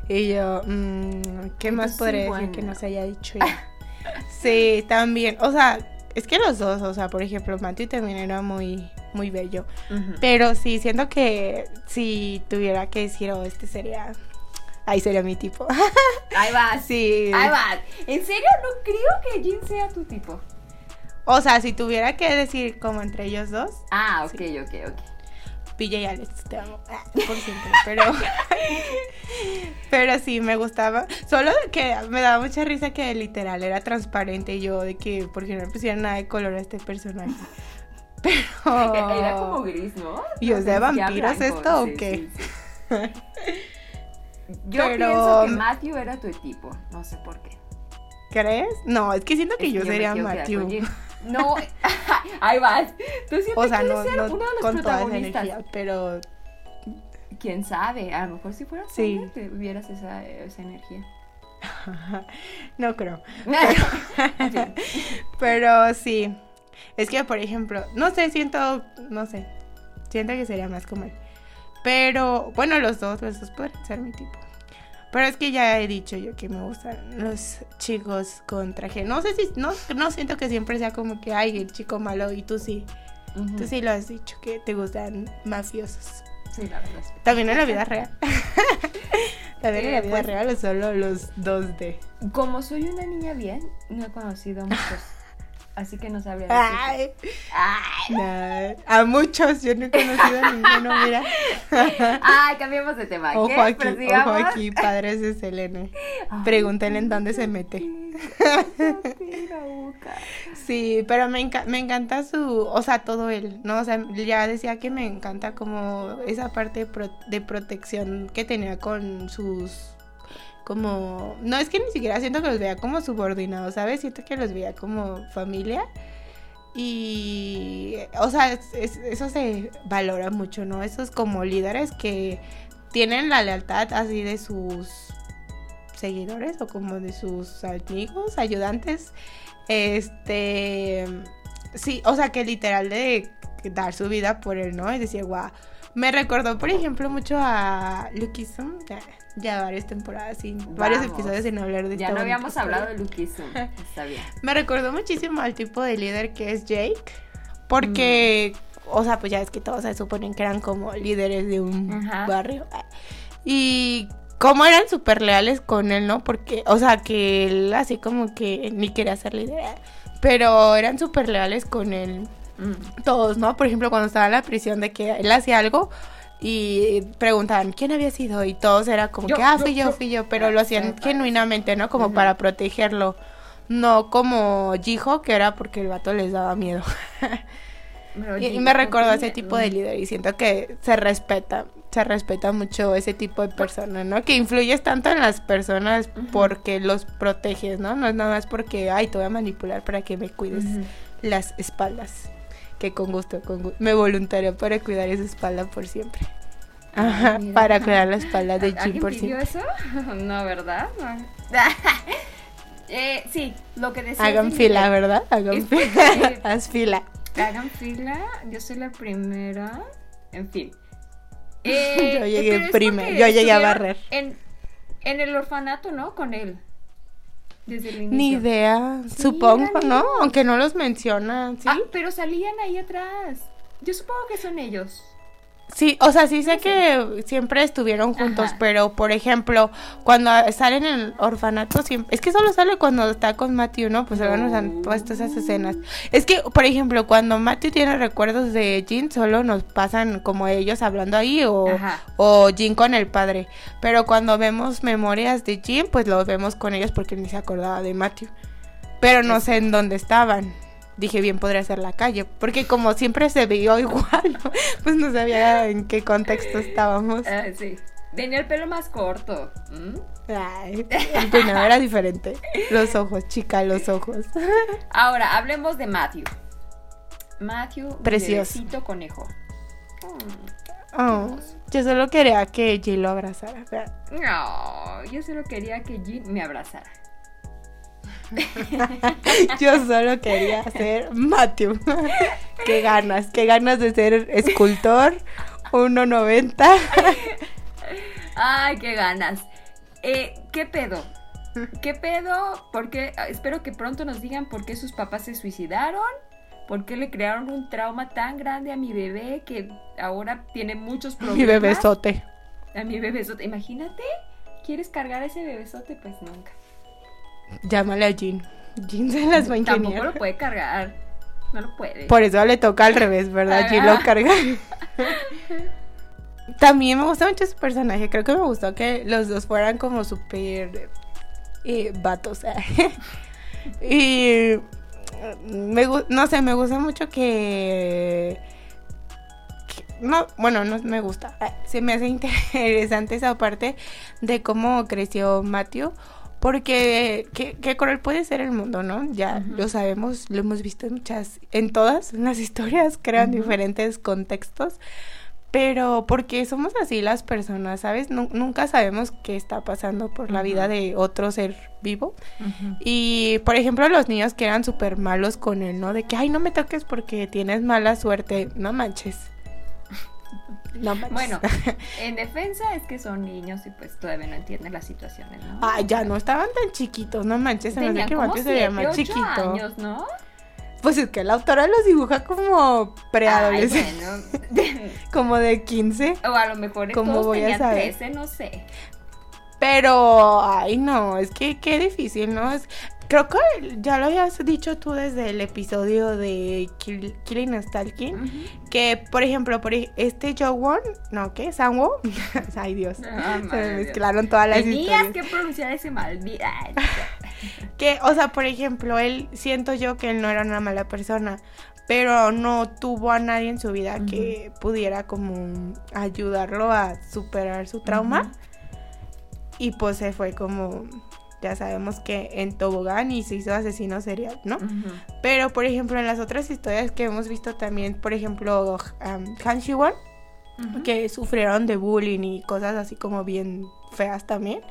Y yo, mm, ¿qué más podría
sí,
decir que no se haya dicho ya? Sí, también. O sea, es que los dos, o sea, por ejemplo, Matthew también era muy, muy bello. Pero sí, siento que si tuviera que decir, oh, este sería. Ahí sería mi tipo.
Ahí vas.
sí.
Ahí vas. ¿En serio? No creo que Jean sea tu tipo.
O sea, si tuviera que decir como entre ellos dos,
Ah, ok, ok, ok.
PJ Alex, te amo. Ah, Por siempre. Pero. pero sí, me gustaba. Solo que me daba mucha risa que literal era transparente yo de que, porque no le pusieran nada de color a este personaje. Pero.
Era como gris, ¿no?
¿Y es de vampiros
blanco,
esto o qué?
sí, sí. Yo
Pero-
pienso que Matthew era tu tipo. No sé por qué.
¿Crees? No, es que siento que
Es
yo
me
sería Matthew.
No, ahí vas. Tú siempre
O sea,
quieres
no,
ser
no
uno de los
con toda esa
protagonistas.
energía, pero
Quién sabe, a lo mejor si fueras
Sí.
hombre, te hubieras esa, esa energía.
no creo. Pero sí. Es que, por ejemplo, no sé, siento, no sé. Siento que sería más como él. Pero, bueno, los dos, los dos pueden ser mi tipo. Pero es que ya he dicho yo que me gustan los chicos con traje. No sé si, no, no siento que siempre sea como que, ay, el chico malo y tú sí.
Ujú.
Tú sí lo has dicho, que te gustan mafiosos.
Sí, la verdad. es-
También en la vida real. También en la vida
pues-
real o solo los 2D.
Como soy una niña bien, no he conocido muchos. Así que no sabría.
Ay,
Ay.
nah, a muchos, yo no he conocido a ninguno, mira.
Ay, cambiemos de tema.
Ojo
¿Qué?
aquí, ojo aquí, padres de Selene.
Ay,
Pregúntenle en dónde se mete. Sí, pero me, enca- me encanta su, o sea, todo él, ¿no? O sea, ya decía que me encanta como esa parte de, pro- de protección que tenía con sus, como, no es que ni siquiera siento que los veía como subordinados, ¿sabes? Siento que los veía como familia. Y, o sea, es- es- eso se valora mucho, ¿no? Esos como líderes que tienen la lealtad así de sus seguidores o como de sus amigos, ayudantes. Este, sí, o sea, que literal de dar su vida por él, ¿no? Y decía, guau. Me recordó, por ejemplo, mucho a Lucky. Ya, varias temporadas, sin, varios episodios sin hablar de
Ya
esta
no habíamos
historia.
hablado de Luquism. Está bien.
Me recordó muchísimo al tipo de líder que es Jake. Porque, o sea, pues ya es que todos se suponen que eran como líderes de un barrio. Y cómo eran súper leales con él, ¿no? Porque, o sea, que él así como que ni quería ser líder. Pero eran súper leales con él
Mm.
todos, ¿no? Por ejemplo, cuando estaba en la prisión de que él hacía algo y preguntaban quién había sido y todos era como
Yo,
que, ah, fui yo,
yo.
fui yo, pero
Ah,
lo hacían
sí,
genuinamente, ¿no? Como para protegerlo. No como Jiho, que era porque el vato les daba miedo. Y, me recordó a ese tipo de líder y siento que se respeta, se respeta mucho ese tipo de personas, ¿no? Que influyes tanto en las personas porque los proteges, ¿no? No es nada más porque, ay, te voy a manipular para que me cuides las espaldas. Que con gusto, con gu- me voluntario para cuidar esa espalda por siempre. Ajá,
mira.
para cuidar la espalda de Jim
¿Alguien
por
pidió
siempre.
eso? No, ¿verdad? No. eh, sí, lo que decía.
Hagan fila. ¿verdad? Hagan
Es
fila.
porque-
Haz fila.
Hagan fila, yo soy la primera. En fin. Eh,
Yo llegué primero, yo llegué a barrer.
En, en el orfanato, ¿no? Con él. Desde el inicio.
Ni idea,
Sí,
supongo,
eran
¿no?
ellos.
Aunque no los mencionan, ¿sí?
Ah, pero salían ahí atrás. Yo supongo que son ellos.
Sí, o sea, sí sé que siempre estuvieron juntos,
Ajá.
pero por ejemplo, cuando salen en el orfanato, siempre... es que solo sale cuando está con Matthew, ¿no? Pues ahora nos han puesto esas escenas. Es que, por ejemplo, cuando Matthew tiene recuerdos de Jean, solo nos pasan como ellos hablando ahí o,
Ajá.
o Jean con el padre. Pero cuando vemos memorias de Jean, pues los vemos con ellos porque ni se acordaba de Matthew. Pero no sé en dónde estaban. Dije, bien podría ser la calle, porque como siempre se vio igual, pues no sabía en qué contexto estábamos.
Ah, sí. Tenía el pelo más corto. ¿Mm?
Ay, el peinado era diferente. Los ojos, chica, los ojos.
Ahora, hablemos de Matthew. Matthew,
Precioso.
conejo. Mm.
Oh, yo solo quería que Jill lo abrazara.
No, yo solo quería que Jean me abrazara.
Yo solo quería ser Matthew. qué ganas, qué ganas de ser escultor, 1.90.
Ay, qué ganas. Eh, ¿qué pedo? ¿Qué pedo? Porque espero que pronto nos digan por qué sus papás se suicidaron. ¿Por qué le crearon un trauma tan grande a mi bebé que ahora tiene muchos problemas?
Mi bebesote.
A mi bebesote. Imagínate, ¿quieres cargar a ese bebesote? Pues nunca.
Llámale a Jean. Jean se las va a
Tampoco
ingeniar.
lo puede cargar. No lo puede.
Por eso le toca al revés, ¿verdad? Jean
Ah.
lo carga. También me gusta mucho su personaje. Creo que me gustó que los dos fueran como súper eh, vatos. y me no sé, me gusta mucho que, que- no, bueno, no me gusta. Se me hace interesante esa parte de cómo creció Matthew. Porque qué, qué cruel puede ser el mundo, ¿no? Ya lo sabemos, lo hemos visto en muchas, en todas las historias, crean
Ujú.
diferentes contextos. Pero porque somos así las personas, ¿sabes? Nu- nunca sabemos qué está pasando por la vida de otro ser vivo. Y, por ejemplo, los niños que eran súper malos con él, ¿no? De que, ay, no me toques porque tienes mala suerte. No manches. No manches.
Bueno, en defensa es que son niños y pues todavía no entienden las situaciones, ¿no?
Ay, ya no estaban tan chiquitos, no manches. Se me hace que
como
se veía más chiquito.
años, ¿no?
Pues es que la autora los dibuja como preadolescentes.
Bueno.
como de 15.
o a lo mejor
¿Cómo
todos
voy a saber?
13, no sé.
Pero, ay, no, es que qué difícil, ¿no? Es, creo que ya lo habías dicho tú desde el episodio de Kill- Killing and Stalking. Que, por ejemplo, por este Jowon, ¿no? ¿Qué? ¿Sanwo? Ay, Dios.
Ah,
Se
Dios.
mezclaron todas las
Tenías
historias.
que pronunciar ese mal.
Que, o sea, por ejemplo, él, siento yo que él no era una mala persona, pero no tuvo a nadie en su vida que pudiera como ayudarlo a superar su trauma. Y pues se fue como, ya sabemos que en tobogán y se hizo asesino serial, ¿no? Pero, por ejemplo, en las otras historias que hemos visto también, por ejemplo, um, Han Shi-won,
Ujú.
que sufrieron de bullying y cosas así como bien feas también.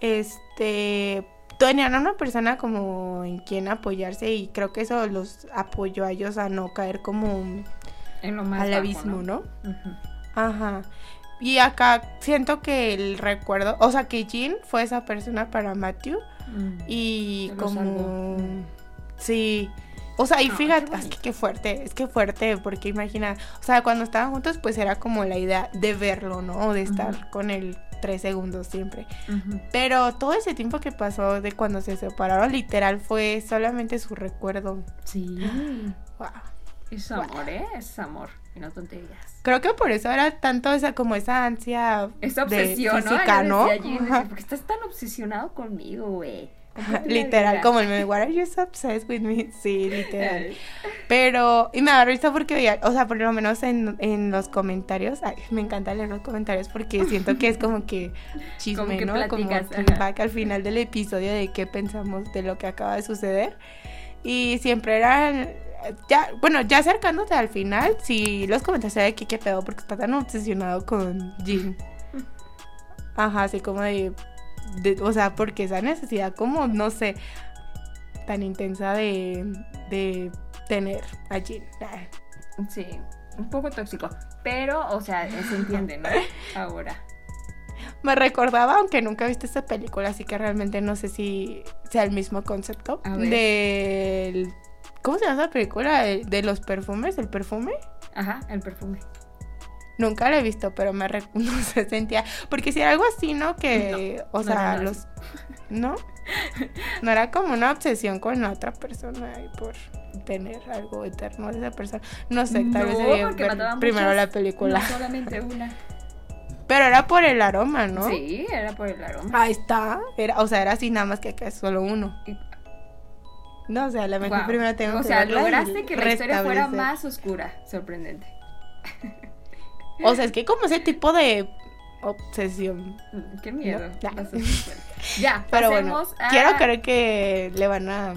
Este tenían a una persona como en quien apoyarse y creo que eso los apoyó a ellos a no caer como
En lo más
al
bajo,
abismo, ¿no?
Ujú.
Ajá. Y acá siento que el recuerdo, o sea, que Jean fue esa persona para Matthew
Mm.
y como sí. O sea, y
Ay,
fíjate, es que qué fuerte, es que fuerte, porque imagina, o sea, cuando estaban juntos, pues era como la idea de verlo, ¿no? O de estar con él tres segundos siempre. Pero todo ese tiempo que pasó de cuando se separaron, literal, fue solamente su recuerdo.
Sí.
Wow.
Es amor, ¿eh? Es amor. No tonterías.
Creo que por eso era tanto esa, como esa ansia
Esa
de
obsesión,
física,
¿no?
¿no?
Decía Jean, decía,
Ajá.
¿Por qué estás tan obsesionado conmigo, güey?
Literal,
vida".
como el meme, What are you so obsessed with me? Sí, literal. Pero, y me da risa porque veía, o sea, por lo menos en, en los comentarios, ay, me encanta leer los comentarios porque siento que es como que chisme,
Como que
¿no? Como
platicas,
feedback al final del episodio de qué pensamos de lo que acaba de suceder. Y siempre eran, ya, bueno, ya acercándote al final, sí, los comentarios era de que qué pedo porque está tan obsesionado con Jin. Ajá, así como de, de- o sea, porque esa necesidad como, no sé, tan intensa de, de tener a Jin.
Sí, un poco tóxico. Pero, o sea, se entiende, ¿no? Ahora.
Me recordaba, aunque nunca he visto esta película, así que realmente no sé si sea el mismo concepto. Del. ¿Cómo se llama esa película? De, de los perfumes, el perfume.
Ajá, el perfume.
Nunca la he visto, pero me re- no sentía. Porque si era algo así, ¿no? Que. o sea, los. ¿No? No era como una obsesión con la otra persona y por tener algo eterno de esa persona. No sé, tal vez
porque
ver primero
muchas,
la película.
No solamente una.
Pero era por el aroma, ¿no?
Sí, era por el aroma.
Ahí está. Era, o sea, era así nada más que acá es solo uno.
Y-
No, o sea, a lo mejor
Guau.
primero tengo
O
que
sea,
verla y
lograste que la historia fuera más oscura. Sorprendente.
O sea, es que como ese tipo de obsesión.
Mm, Qué miedo.
No, ya. Pero bueno,
pasemos a...
quiero creer que le van a...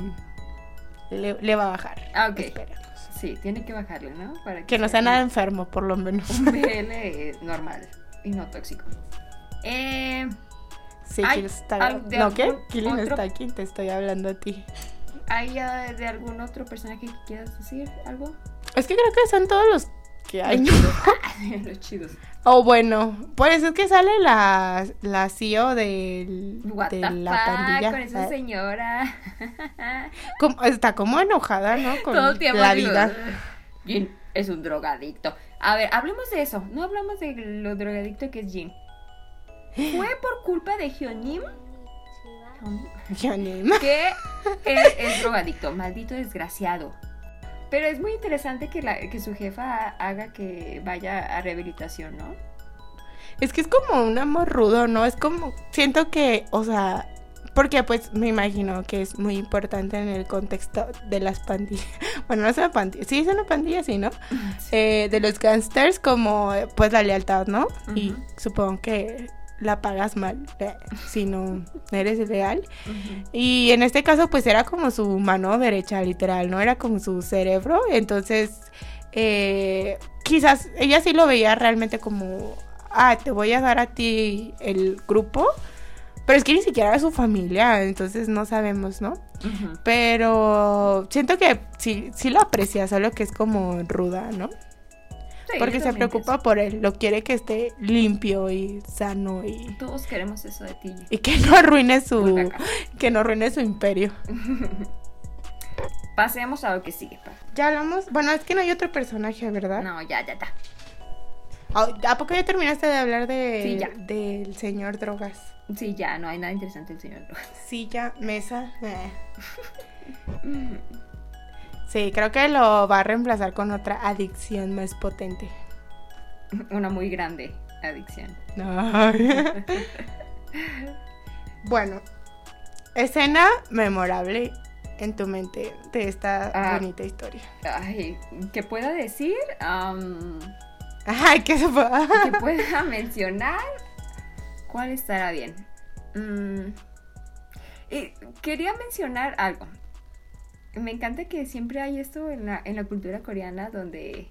Le, le va a bajar.
Ah, ok.
Esperemos.
Sí, tiene que bajarle, ¿no? Para
Que no sea nada enfermo, por lo menos.
Un BL normal y no tóxico. Eh,
Sí,
Ay,
Kill Star-
ay, de
¿No qué? Killing
otro-
Stalking, te estoy hablando a ti.
¿Hay de algún otro personaje que quieras decir algo?
Es que creo que son todos los que hay.
Los chidos. Los chidos.
O bueno, por eso es que sale la, la CEO del,
What
de
the
la
fuck
pandilla.
con esa señora.
como- está como enojada, ¿no? Con
Todo el tiempo
la
digo,
vida.
Jin es un drogadicto. A ver, hablemos de eso. No hablamos de lo drogadicto que es Jin. Fue por culpa de Hyonim Que él es drogadicto, maldito desgraciado. Pero es muy interesante que, la, que su jefa haga que vaya a rehabilitación, ¿no?
Es que es como un amor rudo, ¿no? Es como, siento que, o sea, porque pues me imagino que es muy importante en el contexto de las pandillas. Bueno, no es una pandilla, sí es una pandilla, sí, ¿no? Eh, de los gangsters como pues la lealtad, ¿no? Y supongo que la pagas mal eh, si no eres.
Ujú.
Y en este caso, pues era como su mano derecha, literal, ¿no? Era como su cerebro. Entonces, eh, quizás ella sí lo veía realmente como, ah, te voy a dar a ti el grupo. Pero es que ni siquiera era su familia, entonces no sabemos, ¿no? Pero siento que sí, sí lo aprecia, solo que es como ruda, ¿no?
Sí,
Porque se preocupa por él, lo quiere que esté limpio y sano y.
Todos queremos eso de ti.
y que no arruine su
acá.
que no arruine su imperio.
pasemos a lo que sigue. pa.
Ya hablamos. Bueno, es que no hay otro personaje, ¿verdad?
No, ya, ya está.
¿A poco ya terminaste de hablar de,
Sí, ya.
del señor drogas?
Sí, ya, no hay nada interesante el señor.
Silla, mesa. eh. Sí, creo que lo va a reemplazar con otra adicción más potente.
Una muy grande adicción.
Bueno, escena memorable en tu mente de esta
Ah.
bonita historia.
Ay, ¿qué pueda decir? Am,
Ay, ¿qué se fue?
que pueda mencionar. ¿Cuál estará bien? Mm, y quería mencionar algo. Me encanta que siempre hay esto en la, en la cultura coreana donde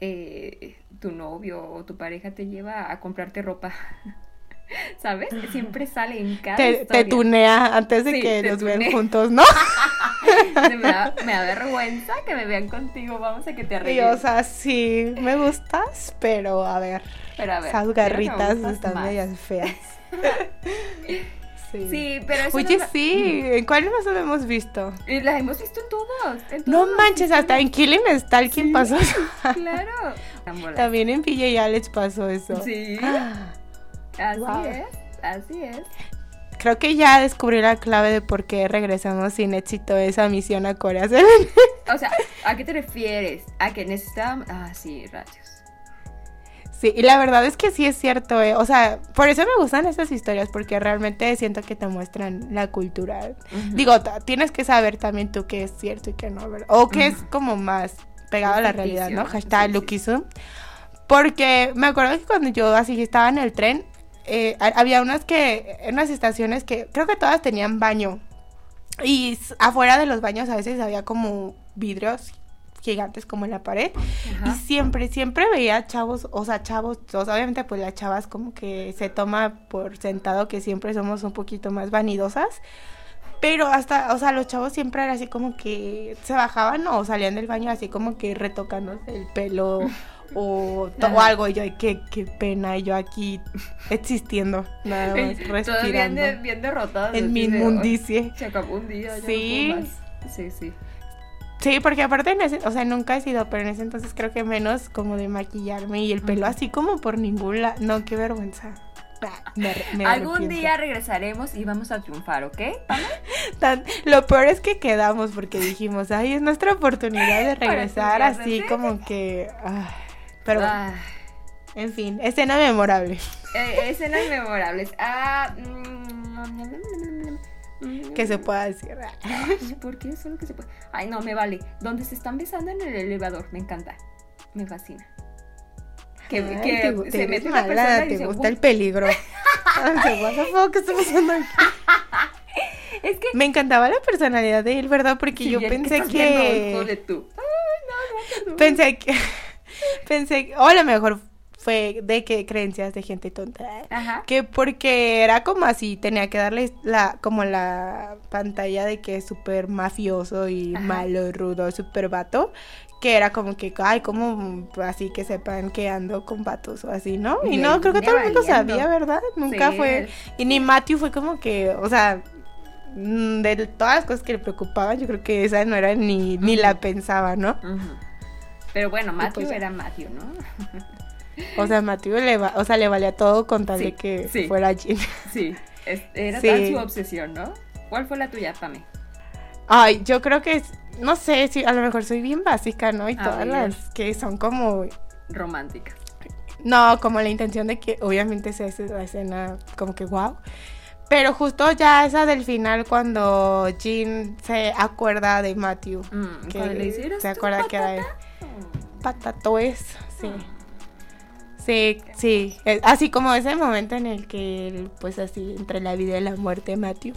eh, tu novio o tu pareja te lleva a comprarte ropa. ¿Sabes? Siempre sale en cada
Te, te tunea antes de
Sí,
que los vean juntos, ¿no?
me, da, me da vergüenza que me vean contigo. Vamos a que te
Y,
arregles.
o sea, sí, me gustas, pero a ver,
Pero a ver,
esas garritas están
más.
medias feas. Sí.
Sí, pero eso
Oye,
no-
sí, ¿en cuáles más lo hemos visto?
Y las hemos visto en todos. en
No
todos.
manches, hasta en Killing Stalking
Sí.
pasó eso.
Claro.
También en PJ Alex pasó eso.
Sí.
Ah,
Así
Wow.
es. Así es.
Creo que ya descubrí la clave de por qué regresamos sin éxito esa misión a Corea.
O sea, ¿a qué te refieres? A que necesitábamos. Ah, sí, rayos.
Sí, y la verdad es que sí es cierto, eh. O sea, por eso me gustan estas historias, porque realmente siento que te muestran la cultura. Digo, tienes que saber también tú qué es cierto y qué no, ¿verdad? O qué es como más pegado a la
Ficticio,
realidad, ¿no? Hashtag
sí.
Lukizu. Porque me acuerdo que cuando yo así estaba en el tren, eh, ha- había unas que, unas estaciones que creo que todas tenían baño. Y afuera de los baños a veces había como vidrios gigantes como en la pared. Y
Ajá.
siempre, siempre veía chavos, o sea, chavos, o sea, obviamente pues las chavas como que se toma por sentado que siempre somos un poquito más vanidosas. Pero hasta, o sea, los chavos siempre era así como que se bajaban o salían del baño así como que retocándose el pelo o, o algo. Y yo, ay, qué, qué pena, y yo aquí existiendo, nada más,
Todos bien,
respirando
de- bien derrotados.
en mi inmundicie.
"Ay, Se acabó un día. ya no
Sí.
puedo más". Sí, sí.
Sí, porque aparte en ese, o sea, nunca he sido, pero en ese entonces creo que menos como de maquillarme y el pelo así como por ningún lado. No, qué vergüenza. Ah, me arre- me
Algún día regresaremos y vamos a triunfar, ¿ok?
Tan- lo peor es que quedamos porque dijimos, ay, es nuestra oportunidad de regresar así
¿sí?
como que... ay, pero, bueno,
Ah,
en fin, escena memorable.
eh, escenas memorables. Ah, mm,
Que se pueda decir.
¿Por qué? Solo que se puede. Ay, no, me vale. Donde se están besando en el elevador. Me encanta. Me fascina. Que,
Ay,
que
te, te
se
eres
mete una persona y
te
dice,
gusta el peligro. Ay, what the fuck, ¿qué está pasando aquí?
Es que.
Me encantaba la personalidad de él, ¿verdad? Porque
Sí,
yo
¿qué
pensé
viendo,
que...
hijo de tú? Ay, no, no, no.
Pensé que. Pensé que. O a lo mejor fue de que creencias de gente tonta.
Ajá.
Que porque era como así, tenía que darle la, como la pantalla de que es súper mafioso y
Ajá.
malo, rudo, súper vato. Que era como que, ay, como así que sepan que ando con vatos o así, ¿no? Y
Y
no, creo que todo el mundo
valiendo.
sabía, ¿verdad? Nunca
Sí,
fue. Y ni Matthew fue como que, o sea, mm, de todas las cosas que le preocupaban, yo creo que esa no era ni, ni la pensaba, ¿no?
Pero bueno, Matthew
pues
era Matthew, ¿no?
O sea, Matthew le, va- o sea, le valía todo con tal
Sí,
de que
sí.
fuera Jean.
Sí. es- era
Sí.
tal su obsesión, ¿no? ¿Cuál fue la tuya, Pame?
Ay, yo creo que, no sé, si a lo mejor soy bien básica, ¿no? Y
A
todas
ver.
las que son como,
Romántica.
no, como la intención de que obviamente se hace la escena como que wow. Pero justo ya esa del final cuando Jean se acuerda de Matthew.
Mm,
Que
le hicieron
se acuerda que era él. Patato es, sí. Sí, sí. Eh, Así como ese momento en el que, pues así, entre la vida y la muerte, Matthew.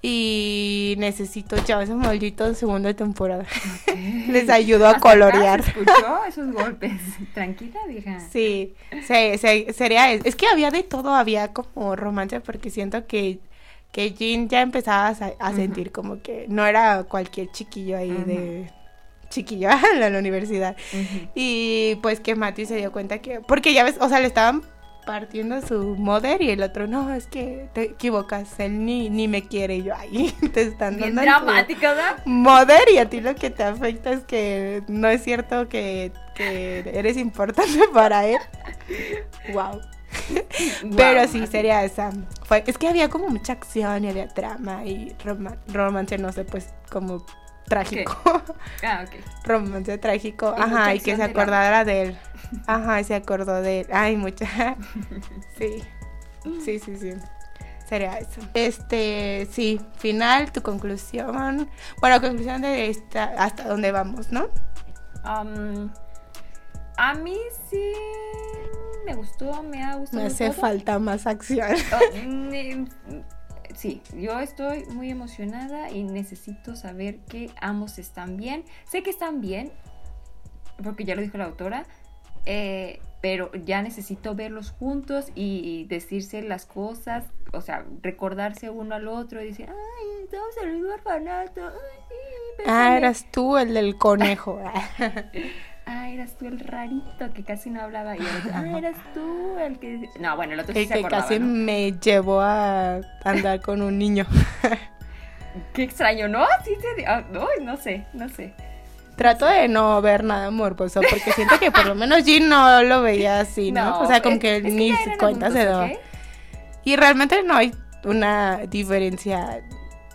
Y necesito ya ese maldito segunda temporada. Les ayudó a colorear.
escuchó esos golpes. Tranquila, vieja.
Sí, sí, sí, sería es, es que había de todo, había como romance porque siento que que Jean ya empezaba a, sentir como que no era cualquier chiquillo ahí
Ujú.
de chiquillo en la universidad y pues que Matthew se dio cuenta que porque ya ves, o sea, le estaban partiendo su mother y el otro, no, es que te equivocas, él ni, ni me quiere. Y yo, ahí te están
Bien
dando
dramática, ¿verdad?
Mother y a ti lo que te afecta es que no es cierto que, que eres importante para él. Wow. Pero sí, sería esa. Fue, es que había como mucha acción y había trama y roma- romance, no sé, pues como trágico.
Ah, ok.
romance trágico.
Y
Ajá, y que se
de
acordara de él. Ajá, y se acordó de él. Ay, mucha. Sí. Sí, sí, sí. Sería eso. Este, sí, final, tu conclusión. Bueno, conclusión de esta, hasta dónde vamos, ¿no?
Am, a mí sí me gustó, me ha gustado.
Me hace
todo.
falta más acción.
Oh, Sí, yo estoy muy emocionada y necesito saber que ambos están bien. Sé que están bien, porque ya lo dijo la autora, eh, pero ya necesito verlos juntos y decirse las cosas, o sea, recordarse uno al otro y decir, ay, estamos en el mismo orfanato. ay, sí,
Ah,
bésame".
eras tú el del conejo.
Ah, eras tú el rarito que casi no hablaba. Y el otro, ah, eras tú el que. No, bueno, el otro sí
El
se
que
acordaba,
casi
¿no?
me llevó a andar con un niño.
Qué extraño, ¿no? Sí, sí, ah, no, no sé, no sé.
Trato de no ver nada morboso porque siento que por lo menos Jean no lo veía así, ¿no? o sea, como
es-
que
es
ni
eran
cuenta se.
¿ok?
Y realmente no hay una diferencia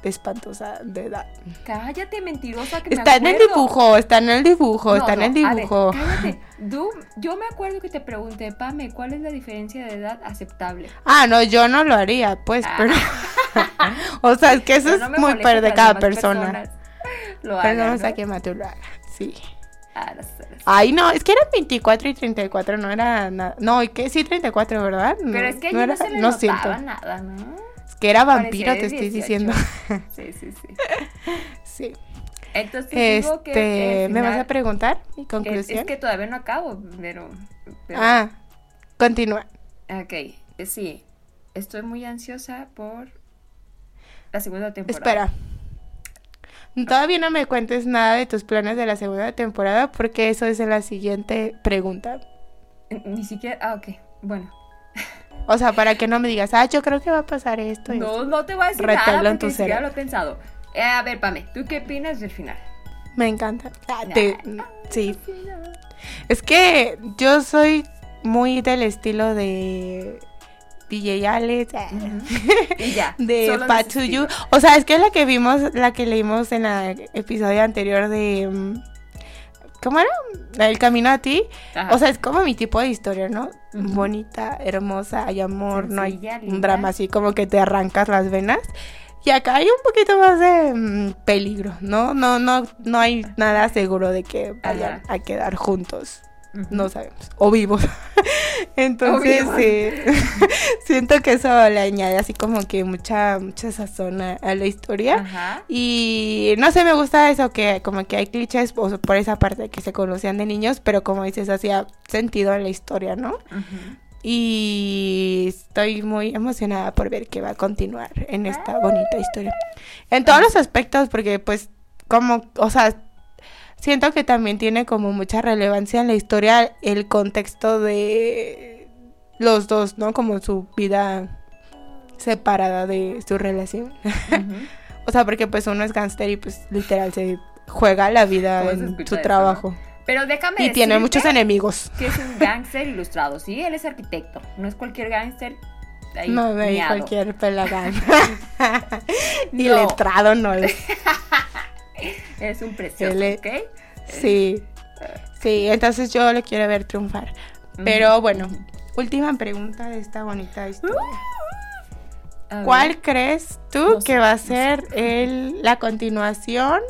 espantosa de edad.
Cállate, mentirosa, que me
Está en el dibujo, está en el dibujo,
No,
está en
no,
el
a ver,
dibujo.
cállate. Tú- yo me acuerdo que te pregunté, Pame, ¿cuál es la diferencia de edad aceptable?
Ah, no, yo no lo haría, pues,
Ah.
pero... o sea, es que eso
Pero
es
no me
muy per de
que
cada persona.
Lo
Pero no
hagan,
me
¿no?
más tú lo hagas, sí.
Ah,
Ay, no, es que eran 24 y 34, no era nada. No, ¿y qué? Sí, 34, ¿verdad? No,
Pero es que
no,
no,
era,
se le
no
notaba
siento.
nada, ¿no?
Es que era vampiro, te estoy
18.
diciendo.
Sí, sí, sí.
sí.
Entonces digo que
Este,
el
¿me vas a preguntar mi conclusión?
es que todavía no acabo, pero... pero-
Ah, continúa.
Ok, eh, sí. Estoy muy ansiosa por la segunda temporada.
Espera. Todavía no me cuentes nada de tus planes de la segunda temporada porque eso es en la siguiente pregunta.
Ni siquiera... Ah, ok. Bueno.
O sea, para que no me digas, ah, yo creo que va a pasar esto. y
No,
esto".
no te voy a decir
Reténlo
nada
en
porque
cerebro.
lo he pensado. Eh, a ver, Pame, ¿tú qué opinas del final?
Me encanta. Ah, te- sí. Es que yo soy muy del estilo de DJ Alex, ah,
Y ya.
de
estilo.
O sea, es que la que vimos, la que leímos en el episodio anterior de... ¿Cómo era? El camino a ti.
Ajá.
O sea, es como mi tipo de historia, ¿no? Bonita, hermosa, hay amor, no hay un drama así como que te arrancas las venas. Y acá hay un poquito más de mm, peligro, ¿no? No, no, no hay nada seguro de que vayan
Ajá.
a quedar juntos. No sabemos. O vivos. Entonces,
O vivos.
sí, siento que eso le añade así como que mucha, mucha sazón a, a la historia.
Ajá.
Y no sé, me gusta eso, que como que hay clichés o por esa parte que se conocían de niños, pero como dices, hacía sentido en la historia, ¿no? Y estoy muy emocionada por ver qué va a continuar en esta bonita historia. En todos los aspectos, porque pues como, o sea, siento que también tiene como mucha relevancia en la historia el contexto de los dos, ¿no? Como su vida separada de su relación. O sea, porque pues uno es gángster y pues literal se juega la vida
¿Cómo se
en su
eso,
trabajo.
Pero déjame
Y tiene muchos enemigos.
que es un gángster ilustrado, ¿sí? Él es arquitecto, no es cualquier gángster
No,
miado.
cualquier pelagán. y
No.
letrado no es.
Es un precioso, ¿ok?
Sí. Sí, entonces yo lo quiero ver triunfar. Pero bueno, última pregunta de esta bonita historia.
Ver.
¿Cuál crees tú
No
que
sé,
va a
no sé.
ser el, la continuación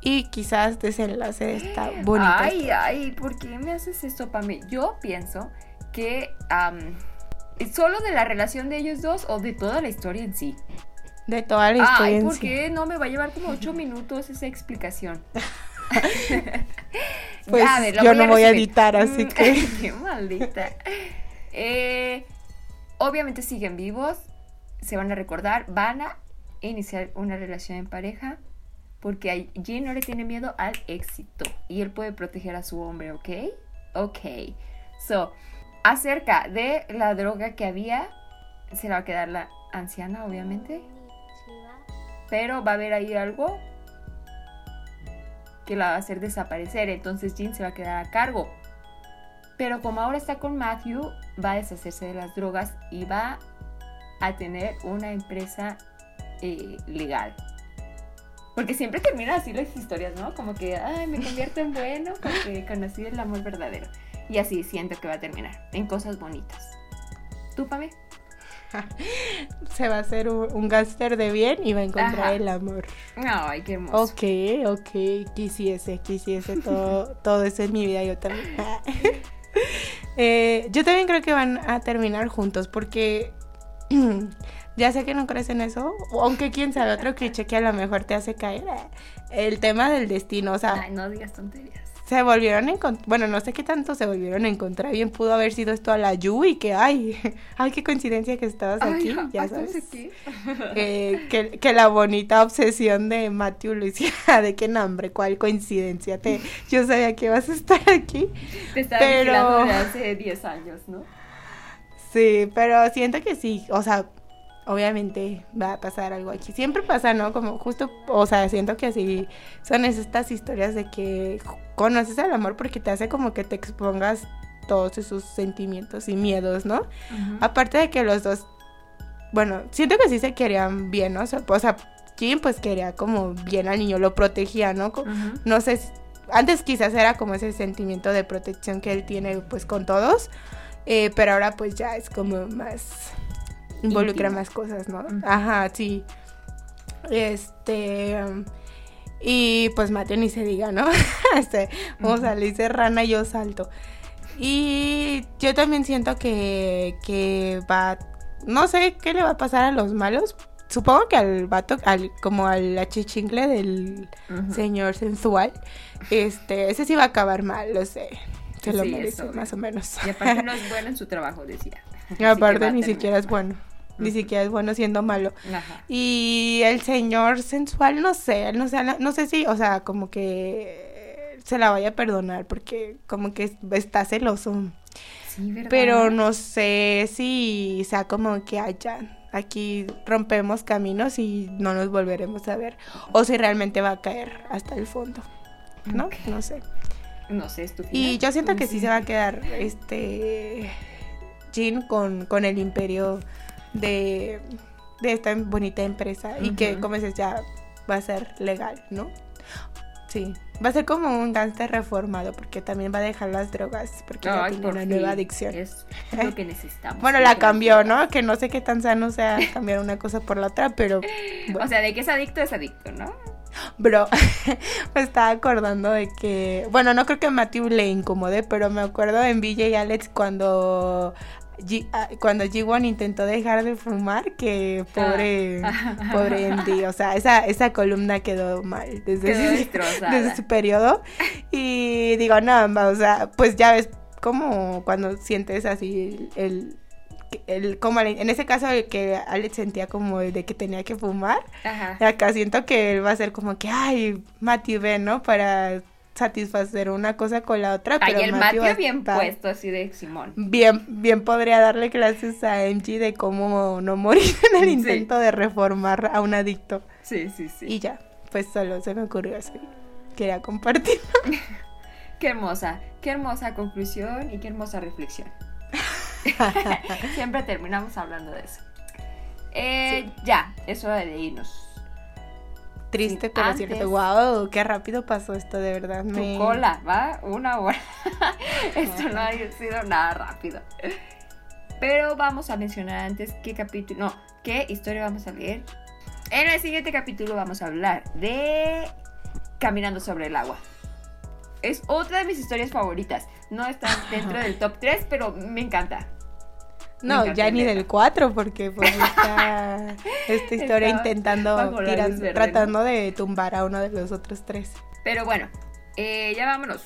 y quizás desenlace de esta bonita
Ay,
historia?
ay, ¿por qué me haces esto para mí? Yo pienso que am, ¿es solo de la relación de ellos dos o de toda la historia en sí.
De toda la historia
Ay, ¿por qué no me va a llevar como ocho minutos esa explicación?
Pues
Ya, a ver,
yo no voy a editar, así
Mm,
que...
qué maldita. Eh, obviamente siguen vivos, se van a recordar, van a iniciar una relación en pareja porque a Jean no le tiene miedo al éxito y él puede proteger a su hombre, ¿ok? Ok. So, acerca de la droga que había, se la va a quedar la anciana, obviamente. Pero va a haber ahí algo que la va a hacer desaparecer. Entonces Jean se va a quedar a cargo. Pero como ahora está con Matthew, va a deshacerse de las drogas y va a tener una empresa eh, legal. Porque siempre terminan así las historias, ¿no? Como que, ay, me convierto en bueno porque conocí el amor verdadero. Y así siento que va a terminar, en cosas bonitas. ¿Tú, Pame?
Se va a hacer un, un gángster de bien y va a encontrar
Ajá.
el amor.
Ay, qué hermoso.
Ok, ok, quisiese, quisiese todo, todo eso en mi vida, yo también. Eh, yo también creo que van a terminar juntos porque ya sé que no crees en eso, aunque quién sabe, otro cliché que a lo mejor te hace caer. eh, El tema del destino, o sea,
Ay, no digas tonterías.
Se volvieron a encontrar, bueno, no sé qué tanto se volvieron a encontrar, bien pudo haber sido esto a la Yu y que, ay, ay, qué coincidencia que estabas aquí, ya sabes.
qué.
Eh, que, que la bonita obsesión de Matthew lo hiciera, de que nombre, cuál coincidencia, te, yo sabía que ibas a estar aquí.
Te estaba
Pero-
hace 10 años, ¿no?
Sí, pero siento que sí, o sea, obviamente va a pasar algo aquí. Siempre pasa, ¿no? Como justo, o sea, siento que así son estas historias de que conoces al amor porque te hace como que te expongas todos esos sentimientos y miedos, ¿no? Aparte de que los dos, bueno, siento que sí se querían bien, ¿no? O sea, Jim pues quería como bien al niño, lo protegía, ¿no? No sé, antes quizás era como ese sentimiento de protección que él tiene pues con todos, eh, pero ahora pues ya es como más, involucra
Íntimo.
más cosas, ¿no? Ajá, sí. Este... Y pues Mateo ni se diga, ¿no? este, o sea, le dice rana y yo salto. Y yo también siento que, que va, no sé qué le va a pasar a los malos. Supongo que al vato, al, como al achichingle del señor sensual, este, ese sí va a acabar mal, lo sé. Se lo
Sí,
merece, más o menos.
Y aparte no es bueno en su trabajo, decía.
Y aparte
a
ni siquiera es bueno. Ni siquiera es bueno siendo malo.
Ajá.
Y el señor sensual, no sé, no sé, no, sé si, o sea, como que se la vaya a perdonar porque como que está celoso.
Sí, ¿verdad?
Pero no sé si sea como que haya, aquí rompemos caminos y no nos volveremos a ver. O si realmente va a caer hasta el fondo, ¿no? No sé.
No sé, es tu
Y
final.
yo siento que sí
Sí.
se va a quedar este Jin con, con el imperio de, de esta bonita empresa y que como dices ya va a ser legal, ¿no? Sí, va a ser como un gánster reformado porque también va a dejar las drogas porque ya tiene
por
una nueva adicción.
Es lo que necesitamos.
Bueno, la cambió, ¿no? Que no sé qué tan sano sea cambiar una cosa por la otra, pero bueno.
O sea, de que es adicto, es adicto, ¿no?
Bro, me estaba acordando de que, bueno, no creo que a Matthew le incomode, pero me acuerdo en y Alex cuando G, ah, cuando G1 intentó dejar de fumar, que pobre,
Ah.
pobre Andy, o sea, esa, esa columna quedó mal desde,
Quedó
ese, desde su periodo. Y digo, no, o sea, pues ya ves como cuando sientes así el... el como en ese caso el que Alex sentía como de que tenía que fumar,
Ajá.
Acá siento que él va a ser como que, ay, Matthew ven, ¿no? Para satisfacer una cosa con la otra.
Ay,
pero
el
Matthew
bien
está-
puesto, así de Simón.
Bien, bien podría darle clases a MG de cómo no morir en el
Sí.
intento de reformar a un adicto.
Sí, sí, sí.
Y ya, pues solo se me ocurrió así. Quería compartir.
Qué hermosa, qué hermosa conclusión y qué hermosa reflexión. Siempre terminamos hablando de eso. Eh, Ya, es hora de irnos.
Triste,
Sí,
pero
antes-
cierto. Wow, qué rápido pasó esto, de verdad.
Tu
Me...
cola, ¿va? Una hora. Esto no ha sido nada rápido. Pero vamos a mencionar antes qué capítulo, no, qué historia vamos a leer. En el siguiente capítulo vamos a hablar de Caminando sobre el agua. Es otra de mis historias favoritas. No está dentro del top 3, pero me encanta.
No, ya ni del 4, porque pues está esta historia
Estaba
intentando, tratando de tumbar a uno de los otros tres.
Pero bueno, eh, ya vámonos.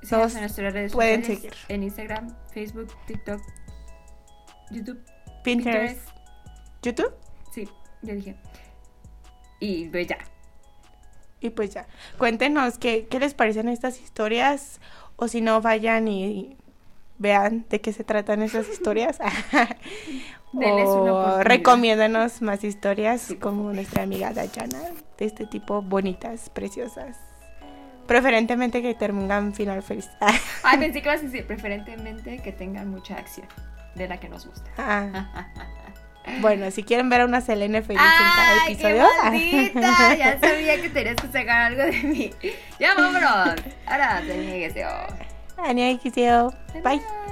Nos
Síganos en nuestras redes
pueden
sociales,
seguir.
En Instagram, Facebook, TikTok, YouTube,
Pinterest,
Pinterest.
YouTube
Sí, ya dije. Y pues ya.
y pues ya. Cuéntenos qué, qué les parecen estas historias o si no vayan y vean de qué se tratan esas historias. O recomiéndanos más historias como nuestra amiga Dayana, de este tipo bonitas, preciosas. Preferentemente que tengan final feliz.
Ay, pensé que ibas a decir preferentemente que tengan mucha acción, de la que nos gusta.
Ah. Bueno, si quieren ver a una Selene feliz en cada
¡Ay,
episodio.
qué maldita! Ya sabía que tenías que sacar algo de mí. Ya vámonos. Ahora te niegues
안녕히
계세요. 바이. 바이.